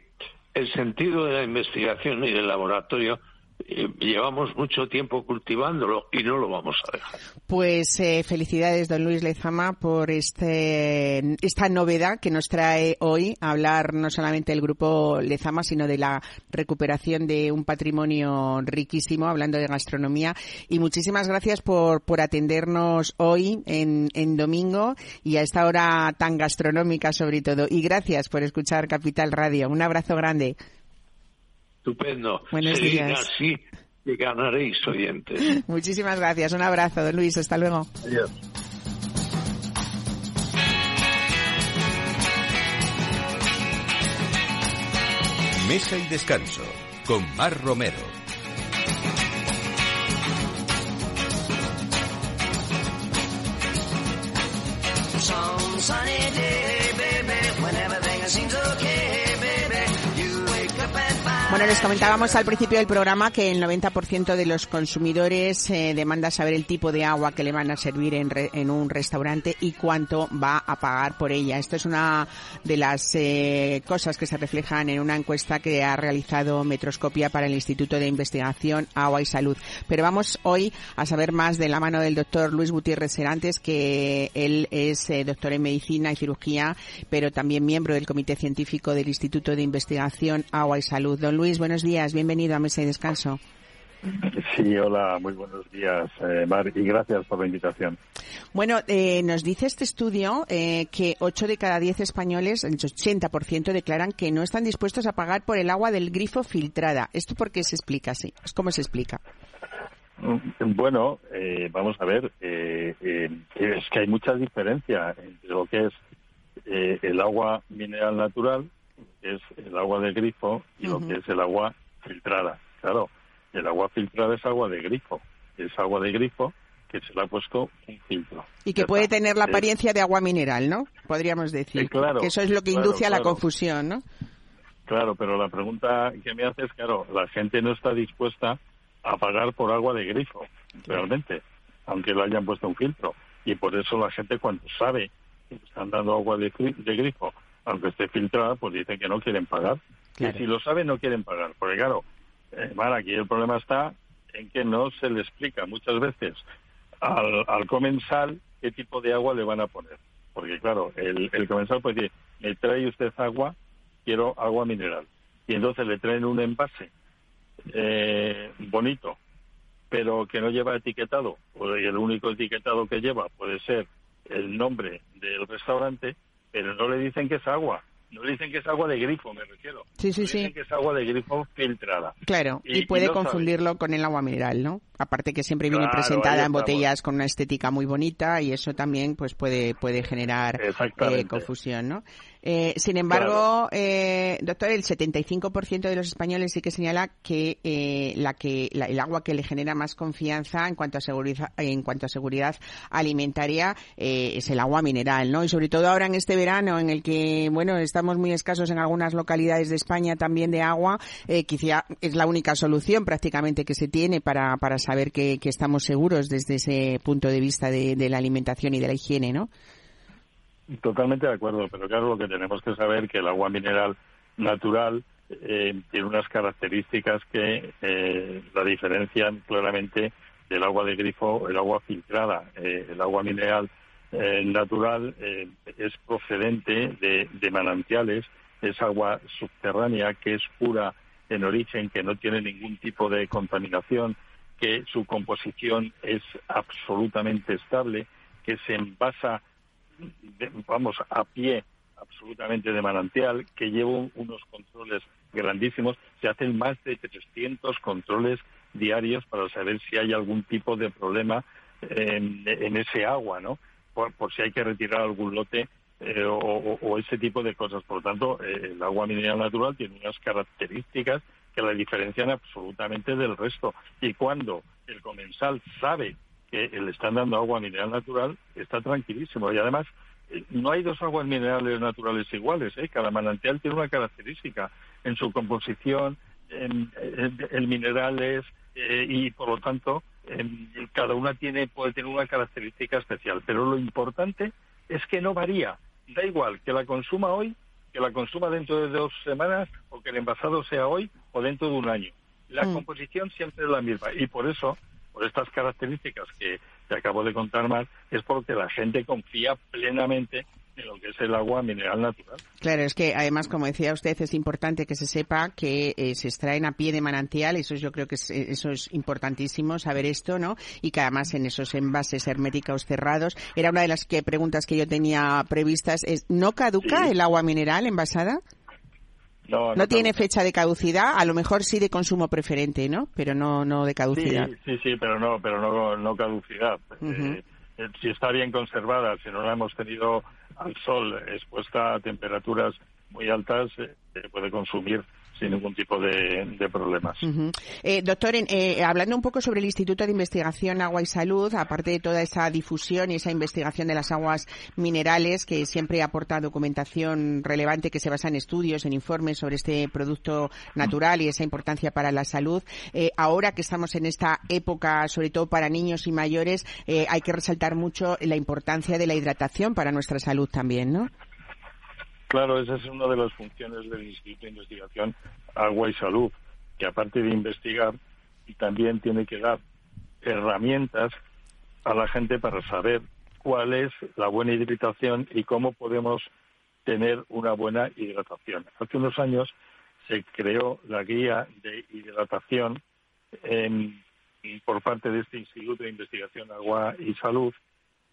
el sentido de la investigación y del laboratorio llevamos mucho tiempo cultivándolo y no lo vamos a dejar. Pues eh, felicidades, don Luis Lezama, por este, esta novedad que nos trae hoy a hablar no solamente del grupo Lezama, sino de la recuperación de un patrimonio riquísimo, hablando de gastronomía. Y muchísimas gracias por, por atendernos hoy en, en domingo y a esta hora tan gastronómica sobre todo. Y gracias por escuchar Capital Radio. Un abrazo grande. Estupendo. Buenos días. así que ganaréis oyentes. Muchísimas gracias. Un abrazo, don Luis. Hasta luego. Adiós. Mesa y descanso con Mar Romero. Bueno, les comentábamos al principio del programa que el 90% de los consumidores eh, demanda saber el tipo de agua que le van a servir en, en, un restaurante y cuánto va a pagar por ella. Esto es una de las eh, cosas que se reflejan en una encuesta que ha realizado Metroscopia para el Instituto de Investigación Agua y Salud. Pero vamos hoy a saber más de la mano del doctor Luis Gutiérrez Serantes, que él es eh, doctor en medicina y cirugía, pero también miembro del Comité Científico del Instituto de Investigación Agua y Salud. Luis, buenos días, bienvenido a Mesa y Descanso. Sí, hola, muy buenos días, eh, Mar, y gracias por la invitación. Bueno, eh, nos dice este estudio eh, que 8 de cada 10 españoles, el 80%, declaran que no están dispuestos a pagar por el agua del grifo filtrada. ¿Esto por qué se explica así? ¿Cómo se explica? Mm, bueno, eh, vamos a ver, es que hay mucha diferencia entre lo que es el agua mineral natural es el agua de grifo y lo que es el agua filtrada. Claro, el agua filtrada es agua de grifo, es agua de grifo que se le ha puesto un filtro. Y que puede tener la apariencia de agua mineral, ¿no? Podríamos decir. claro, que eso es lo que induce a la confusión, ¿no? Claro, pero la pregunta que me hace es, claro, la gente no está dispuesta a pagar por agua de grifo, realmente, aunque le hayan puesto un filtro. Y por eso la gente cuando sabe que están dando agua de grifo aunque esté filtrada, pues dicen que no quieren pagar. Y si lo saben, no quieren pagar. Porque claro, eh, aquí el problema está en que no se le explica muchas veces al, al comensal qué tipo de agua le van a poner. Porque claro, el, el comensal puede decir, me trae usted agua, quiero agua mineral. Y entonces le traen un envase eh, bonito, pero que no lleva etiquetado, y el único etiquetado que lleva puede ser el nombre del restaurante, pero no le dicen que es agua. No le dicen que es agua de grifo, me refiero. Sí, sí, sí. Dicen que es agua de grifo filtrada. Claro, y, puede confundirlo con el agua mineral, ¿no? Aparte que siempre viene presentada en botellas con una estética muy bonita y eso también pues puede puede generar eh, confusión, ¿no? Eh, sin embargo, eh, doctor, el 75% de los españoles sí que señala que eh, la que el agua que le genera más confianza en cuanto a seguridad en cuanto a seguridad alimentaria eh, es el agua mineral, ¿no? Y sobre todo ahora en este verano en el que bueno estamos muy escasos en algunas localidades de España también de agua, eh, quizá es la única solución prácticamente que se tiene para para saber que, que estamos seguros desde ese punto de vista de, de la alimentación y de la higiene, ¿no? Totalmente de acuerdo, pero claro, lo que tenemos que saber es que el agua mineral natural eh, tiene unas características que eh, la diferencian claramente del agua de grifo, el agua filtrada. Eh, el agua mineral natural es procedente de, de manantiales, es agua subterránea que es pura en origen, que no tiene ningún tipo de contaminación, que su composición es absolutamente estable, que se envasa vamos, a pie absolutamente de manantial, que lleva unos controles grandísimos. Se hacen más de 300 controles diarios para saber si hay algún tipo de problema en, ese agua, ¿no? Por, si hay que retirar algún lote eh, o, ese tipo de cosas. Por lo tanto, eh, el agua mineral natural tiene unas características que la diferencian absolutamente del resto. Y cuando el comensal sabe que le están dando agua mineral natural, está tranquilísimo. Y además, eh, no hay dos aguas minerales naturales iguales. ¿eh? Cada manantial tiene una característica en su composición, en, minerales eh, y, por lo tanto, cada una tiene puede tener una característica especial. Pero lo importante es que no varía. Da igual que la consuma hoy, que la consuma dentro de dos semanas o que el envasado sea hoy o dentro de un año. La mm. composición siempre es la misma y por eso por estas características que te acabo de contar más, es porque la gente confía plenamente en lo que es el agua mineral natural. Claro, es que además, como decía usted, es importante que se sepa que eh, se extraen a pie de manantial, eso es, yo creo que eso es importantísimo saber esto, ¿no? Y que además en esos envases herméticos cerrados, era una de las que, preguntas que yo tenía previstas, es ¿no caduca el agua mineral envasada? No, tiene fecha de caducidad, a lo mejor sí de consumo preferente, ¿no? Pero no no de caducidad. Sí, sí, pero no, pero no, no caducidad. Eh, eh, si está bien conservada, si no la hemos tenido al sol expuesta a temperaturas muy altas, eh, puede consumir sin ningún tipo de, problemas. Eh, doctor, eh, hablando un poco sobre el Instituto de Investigación Agua y Salud, aparte de toda esa difusión y esa investigación de las aguas minerales, que siempre aporta documentación relevante que se basa en estudios, en informes sobre este producto natural y esa importancia para la salud, eh, ahora que estamos en esta época, sobre todo para niños y mayores, hay que resaltar mucho la importancia de la hidratación para nuestra salud también, ¿no? Claro, esa es una de las funciones del Instituto de Investigación Agua y Salud, que aparte de investigar, también tiene que dar herramientas a la gente para saber cuál es la buena hidratación y cómo podemos tener una buena hidratación. Hace unos años se creó la guía de hidratación por parte de este Instituto de Investigación Agua y Salud.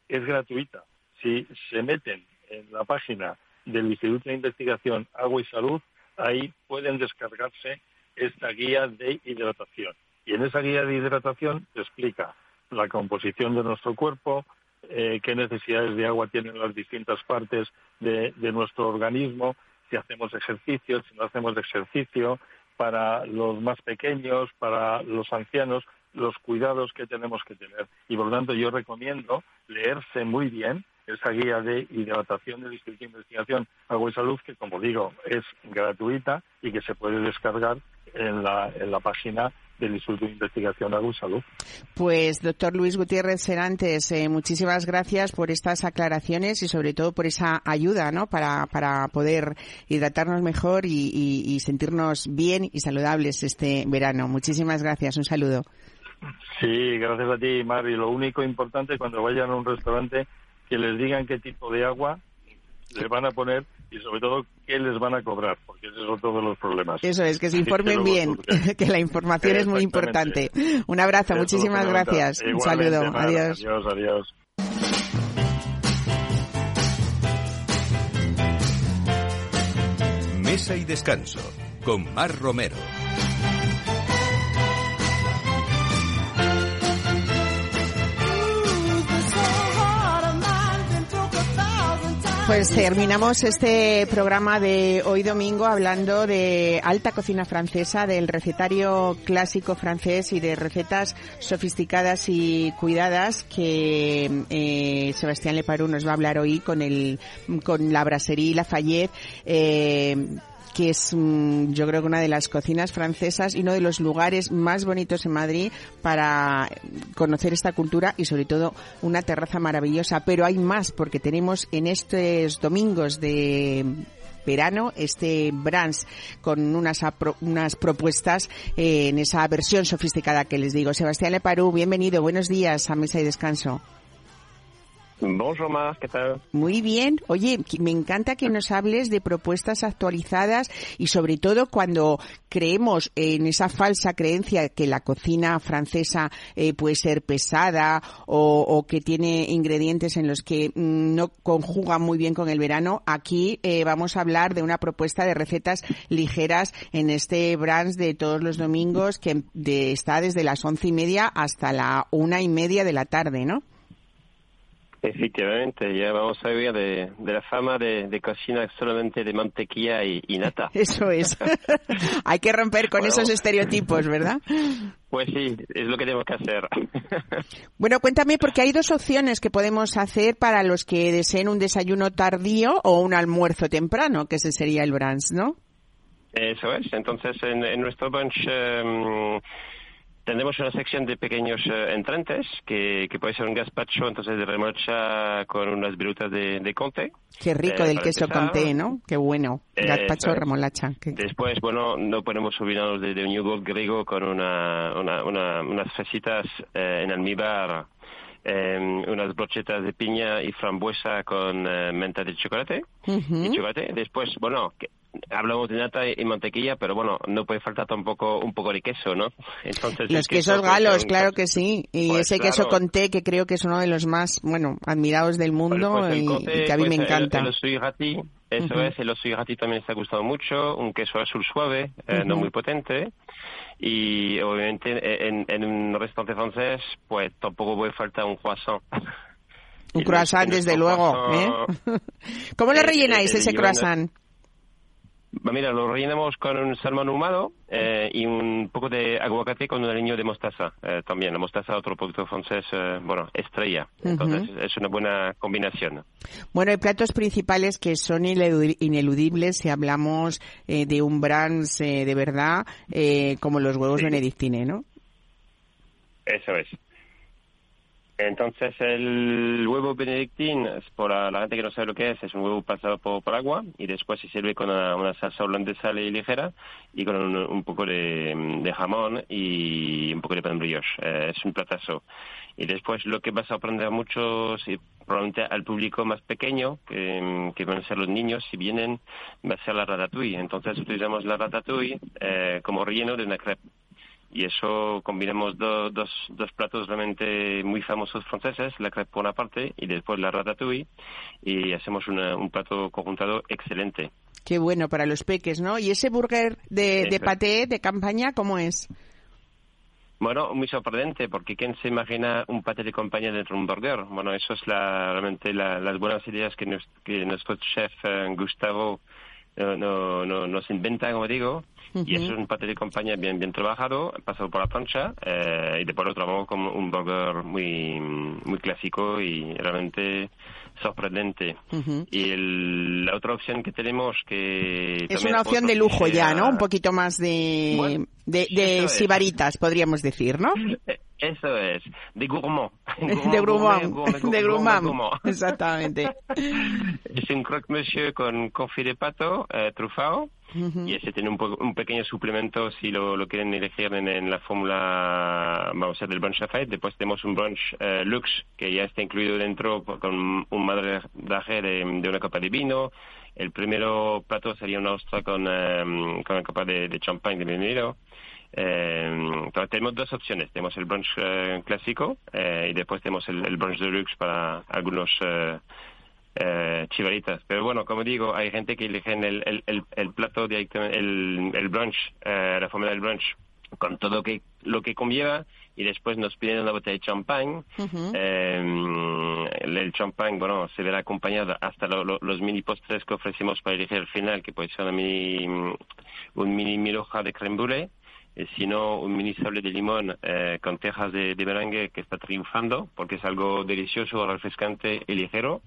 Es gratuita. Si se meten en la página del Instituto de Investigación Agua y Salud, ahí pueden descargarse esta guía de hidratación. Y en esa guía de hidratación se explica la composición de nuestro cuerpo, eh, qué necesidades de agua tienen las distintas partes de, nuestro organismo, si hacemos ejercicio, si no hacemos ejercicio, para los más pequeños, para los ancianos, los cuidados que tenemos que tener. Y por lo tanto yo recomiendo leerse muy bien esa guía de hidratación del Instituto de Investigación Agua y Salud, que como digo es gratuita y que se puede descargar en la, en la página del Instituto de Investigación Agua y Salud. Pues, doctor Luis Gutiérrez Serantes, eh, muchísimas gracias por estas aclaraciones y sobre todo por esa ayuda ¿no? para, para poder hidratarnos mejor y, y sentirnos bien y saludables este verano. Muchísimas gracias. Un saludo. Sí, gracias a ti, Mari. Lo único importante cuando vayan a un restaurante que les digan qué tipo de agua les van a poner y sobre todo qué les van a cobrar, porque esos son todos los problemas. Eso es, que se informen bien, que la información es muy importante. Un abrazo, muchísimas gracias. Un saludo, adiós. Adiós, adiós. Mesa y descanso con Mar Romero. Pues terminamos este programa de hoy domingo hablando de alta cocina francesa, del recetario clásico francés y de recetas sofisticadas y cuidadas que eh, Sebastián Leparú nos va a hablar hoy con el con la brasserie Lafayette. Eh, que es mm, yo creo que una de las cocinas francesas y uno de los lugares más bonitos en Madrid para conocer esta cultura y sobre todo una terraza maravillosa. Pero hay más porque tenemos en estos domingos de verano este Brans con unas, unas propuestas eh, en esa versión sofisticada que les digo. Sebastián Leparú, bienvenido, buenos días a Mesa y Descanso. Bonjour, ¿qué tal? Muy bien. Oye, me encanta que nos hables de propuestas actualizadas y sobre todo cuando creemos en esa falsa creencia que la cocina francesa eh, puede ser pesada o, que tiene ingredientes en los que mm, no conjugan muy bien con el verano. Aquí eh, vamos a hablar de una propuesta de recetas ligeras en este brunch de todos los domingos que está desde las once y media hasta la una y media de la tarde, ¿no? Efectivamente, ya vamos a ver de, la fama de, cocina solamente de mantequilla y, nata. Eso es. Hay que romper con esos estereotipos, ¿verdad? Pues sí, es lo que tenemos que hacer. bueno, cuéntame, porque hay dos opciones que podemos hacer para los que deseen un desayuno tardío o un almuerzo temprano, que ese sería el brunch, ¿no? Eso es. Entonces, en, nuestro brunch... Em, Tendremos una sección de pequeños uh, entrantes, que, que, puede ser un gazpacho, entonces de remolacha con unas virutas de, de conte. Qué rico eh, del queso conte, ¿no? Qué bueno. Eh, gazpacho remolacha. Después, bueno, no podemos olvidarnos de, de, un yogur griego con una, una, unas fresitas en almíbar em, unas brochetas de piña y frambuesa con menta de chocolate, y chocolate. Después, bueno, hablamos de nata y mantequilla, pero bueno, no puede faltar tampoco un poco de queso, ¿no? Entonces, los quesos galos, claro que sí, y pues ese queso con té que creo que es uno de los más, bueno, admirados del pues, mundo pues y, que a mí me encanta. El, el eso es, el osuigati también está gustado mucho, un queso azul suave, eh, no muy potente, y obviamente en, en, un restaurante francés, pues tampoco puede faltar un croissant. Un croissant, desde luego. ¿eh? ¿Cómo le rellenáis ese croissant? Mira, lo rellenamos con un salmón ahumado eh, y un poco de aguacate con un aliño de mostaza eh, también. La mostaza, otro producto francés, eh, bueno, estrella. Entonces es una buena combinación. Bueno, hay platos principales que son ineludibles si hablamos de un brans de verdad, como los huevos benedictine, ¿no? Eso es. Entonces el huevo benedictín, por la, gente que no sabe lo que es, es un huevo pasado por, agua y después se sirve con una, salsa holandesa ligera y con un, poco de, jamón y un poco de pan brioche. Eh, es un platazo. Y después lo que vas a aprender mucho, si, probablemente al público más pequeño, que, van a ser los niños, si vienen, va a ser la ratatouille. Entonces utilizamos la ratatouille eh, como relleno de una crepe y eso combinamos dos, dos platos realmente muy famosos franceses, la crepe por una parte y después la ratatouille y hacemos un plato conjuntado excelente. Qué bueno para los peques, ¿no? ¿Y ese burger de, de paté de campaña cómo es? Bueno, muy sorprendente, porque ¿quién se imagina un paté de campaña dentro de un burger? Bueno, eso es la, realmente las buenas ideas que, nuestro chef eh, Gustavo eh, no, no, nos inventa, como digo, y eso es un paté de compañía bien bien trabajado, pasado por la plancha, eh, y después lo trabajamos como un burger muy, muy clásico y realmente sorprendente. Y la otra opción que tenemos que... Es una opción de lujo ya, ¿no? Un poquito más de, de, de sibaritas, podríamos decir, ¿no? Eh, eso es, de gourmand. de gourmand, de gourmand, exactamente. es un croque monsieur con confit de pato eh, trufado y ese tiene un, un, pequeño suplemento si lo, quieren elegir en, la fórmula, vamos a ser del brunch Lafayette. Después tenemos un brunch eh, Lux que ya está incluido dentro con un madre de, una copa de vino. El primero plato sería una ostra con, eh, con una copa de, de champán de vinilo. Eh, tenemos dos opciones. Tenemos el brunch eh, clásico eh, y después tenemos el, el, brunch deluxe para algunos eh, eh, chivaritas. Pero bueno, como digo, hay gente que eligen el, el, el, plato directamente, el, el brunch, eh, la forma del brunch, con todo que, lo que conlleva y después nos piden una botella de champán. eh, el, champán, bueno, se verá acompañado hasta los mini postres que ofrecemos para elegir el final, que puede ser una mini, un mini mil hoja de creme brûlée sino un mini sable de limón eh, con tejas de, de, merengue que está triunfando porque es algo delicioso, refrescante y ligero.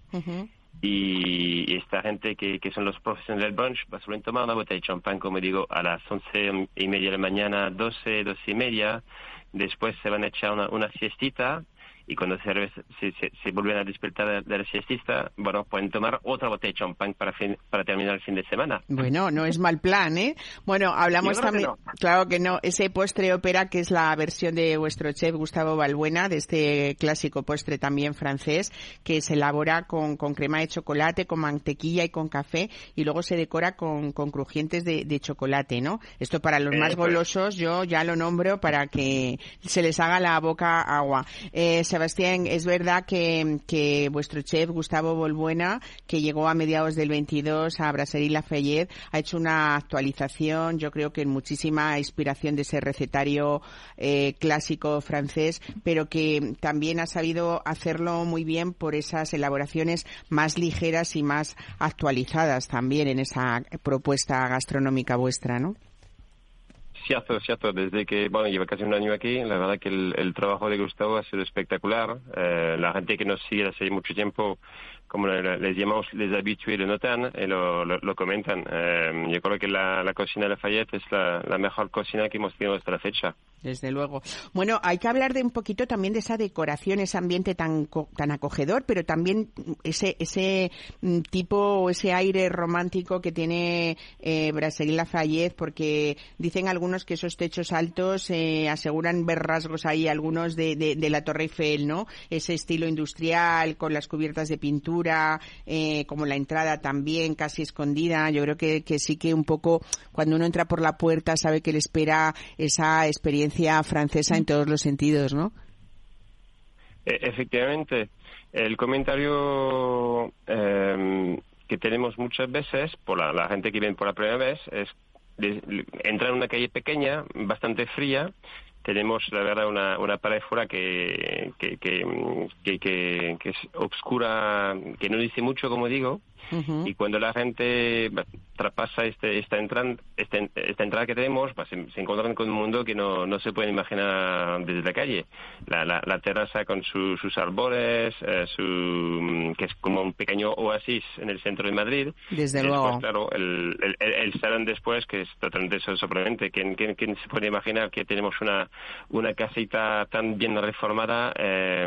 Y, esta gente que, que son los profesionales del brunch va a tomar una botella de champán, como digo, a las once y media de la mañana, doce, doce y media. Después se van a echar una, una siestita y cuando se, se, se, vuelven a despertar de, la siestista, bueno, pueden tomar otra botella de champán para, para terminar el fin de semana. Bueno, no es mal plan, ¿eh? Bueno, hablamos también, claro que no, ese postre ópera que es la versión de vuestro chef Gustavo Balbuena, de este clásico postre también francés, que se elabora con, con crema de chocolate, con mantequilla y con café, y luego se decora con, con crujientes de, de chocolate, ¿no? Esto para los más golosos, yo ya lo nombro para que se les haga la boca agua. Eh, Sebastián, es verdad que, vuestro chef Gustavo Bolbuena, que llegó a mediados del 22 a Brasserie Lafayette, ha hecho una actualización, yo creo que en muchísima inspiración de ese recetario eh, clásico francés, pero que también ha sabido hacerlo muy bien por esas elaboraciones más ligeras y más actualizadas también en esa propuesta gastronómica vuestra, ¿no? Cierto, cierto. Desde que, bueno, lleva casi un año aquí, la verdad que el, trabajo de Gustavo ha sido espectacular. Eh, la gente que nos sigue hace mucho tiempo como les llamamos, les habitués lo notan y lo, lo, comentan. Eh, yo creo que la, cocina de Lafayette es la, mejor cocina que hemos tenido hasta la fecha. Desde luego. Bueno, hay que hablar de un poquito también de esa decoración, ese ambiente tan tan acogedor, pero también ese ese mm, tipo, ese aire romántico que tiene eh, Brasserie Lafayette, porque dicen algunos que esos techos altos eh, aseguran ver rasgos ahí, algunos de, de, de la Torre Eiffel, ¿no? Ese estilo industrial con las cubiertas de pintura eh, como la entrada también casi escondida. Yo creo que, que sí que un poco cuando uno entra por la puerta sabe que le espera esa experiencia francesa en todos los sentidos, ¿no? E, efectivamente. El comentario em, que tenemos muchas veces por la, gente que viene por la primera vez es entrar en una calle pequeña, bastante fría, tenemos la verdad una, una pared fuera que, que, que, que, es obscura, que no dice mucho, como digo, Y cuando la gente traspasa este, esta, entrada, este, esta entrada que tenemos, pues, se, encuentran con un mundo que no, no se puede imaginar desde la calle. La, la, terraza con sus árboles, eh, su, que es como un pequeño oasis en el centro de Madrid. Desde luego. claro, el, el, el, salón después, que es totalmente sorprendente. ¿Quién, quién, quién se puede imaginar que tenemos una, una casita tan bien reformada, eh,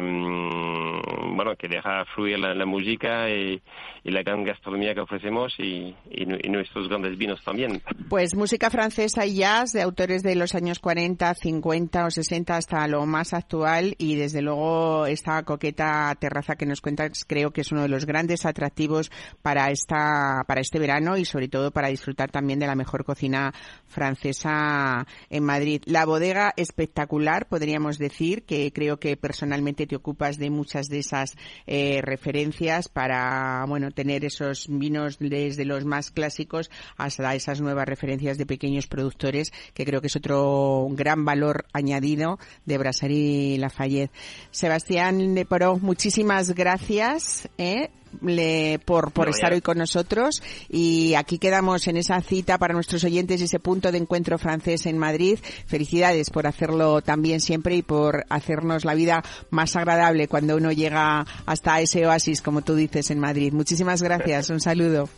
bueno, que deja fluir la, música y, la gastronomía que ofrecemos y, y, nuestros grandes vinos también. Pues música francesa y jazz de autores de los años 40, 50 o 60 hasta lo más actual y desde luego esta coqueta terraza que nos cuentas creo que es uno de los grandes atractivos para esta para este verano y sobre todo para disfrutar también de la mejor cocina francesa en Madrid. La bodega espectacular, podríamos decir, que creo que personalmente te ocupas de muchas de esas eh, referencias para, bueno, tener esos vinos desde los más clásicos hasta esas nuevas referencias de pequeños productores, que creo que es otro gran valor añadido de Brasserie Lafayette. Sebastián Leporó, muchísimas gracias. ¿eh? Le, por, por estar hoy con nosotros y aquí quedamos en esa cita para nuestros oyentes, ese punto de encuentro francés en Madrid. Felicidades por hacerlo también siempre y por hacernos la vida más agradable cuando uno llega hasta ese oasis, como tú dices, en Madrid. Muchísimas gracias. Un saludo.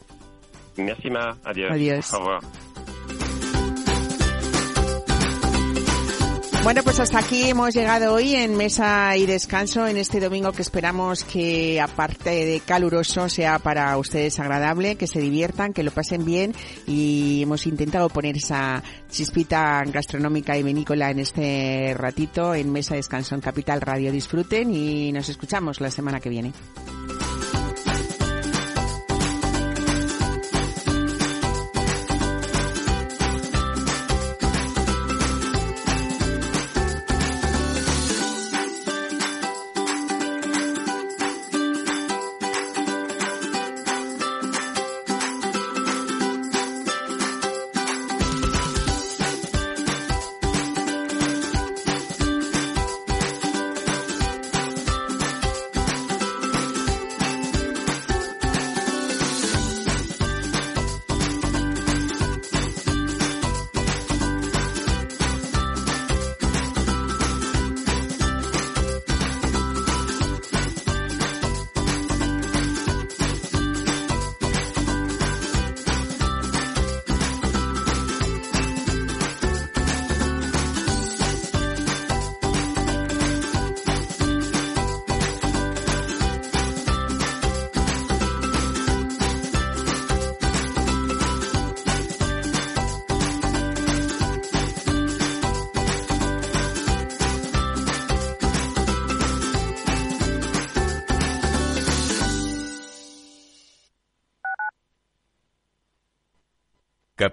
Adiós. Adiós. Bueno, pues hasta aquí hemos llegado hoy en Mesa y Descanso en este domingo que esperamos que aparte de caluroso sea para ustedes agradable, que se diviertan, que lo pasen bien y hemos intentado poner esa chispita gastronómica y vinícola en este ratito en Mesa y Descanso en Capital Radio. Disfruten y nos escuchamos la semana que viene.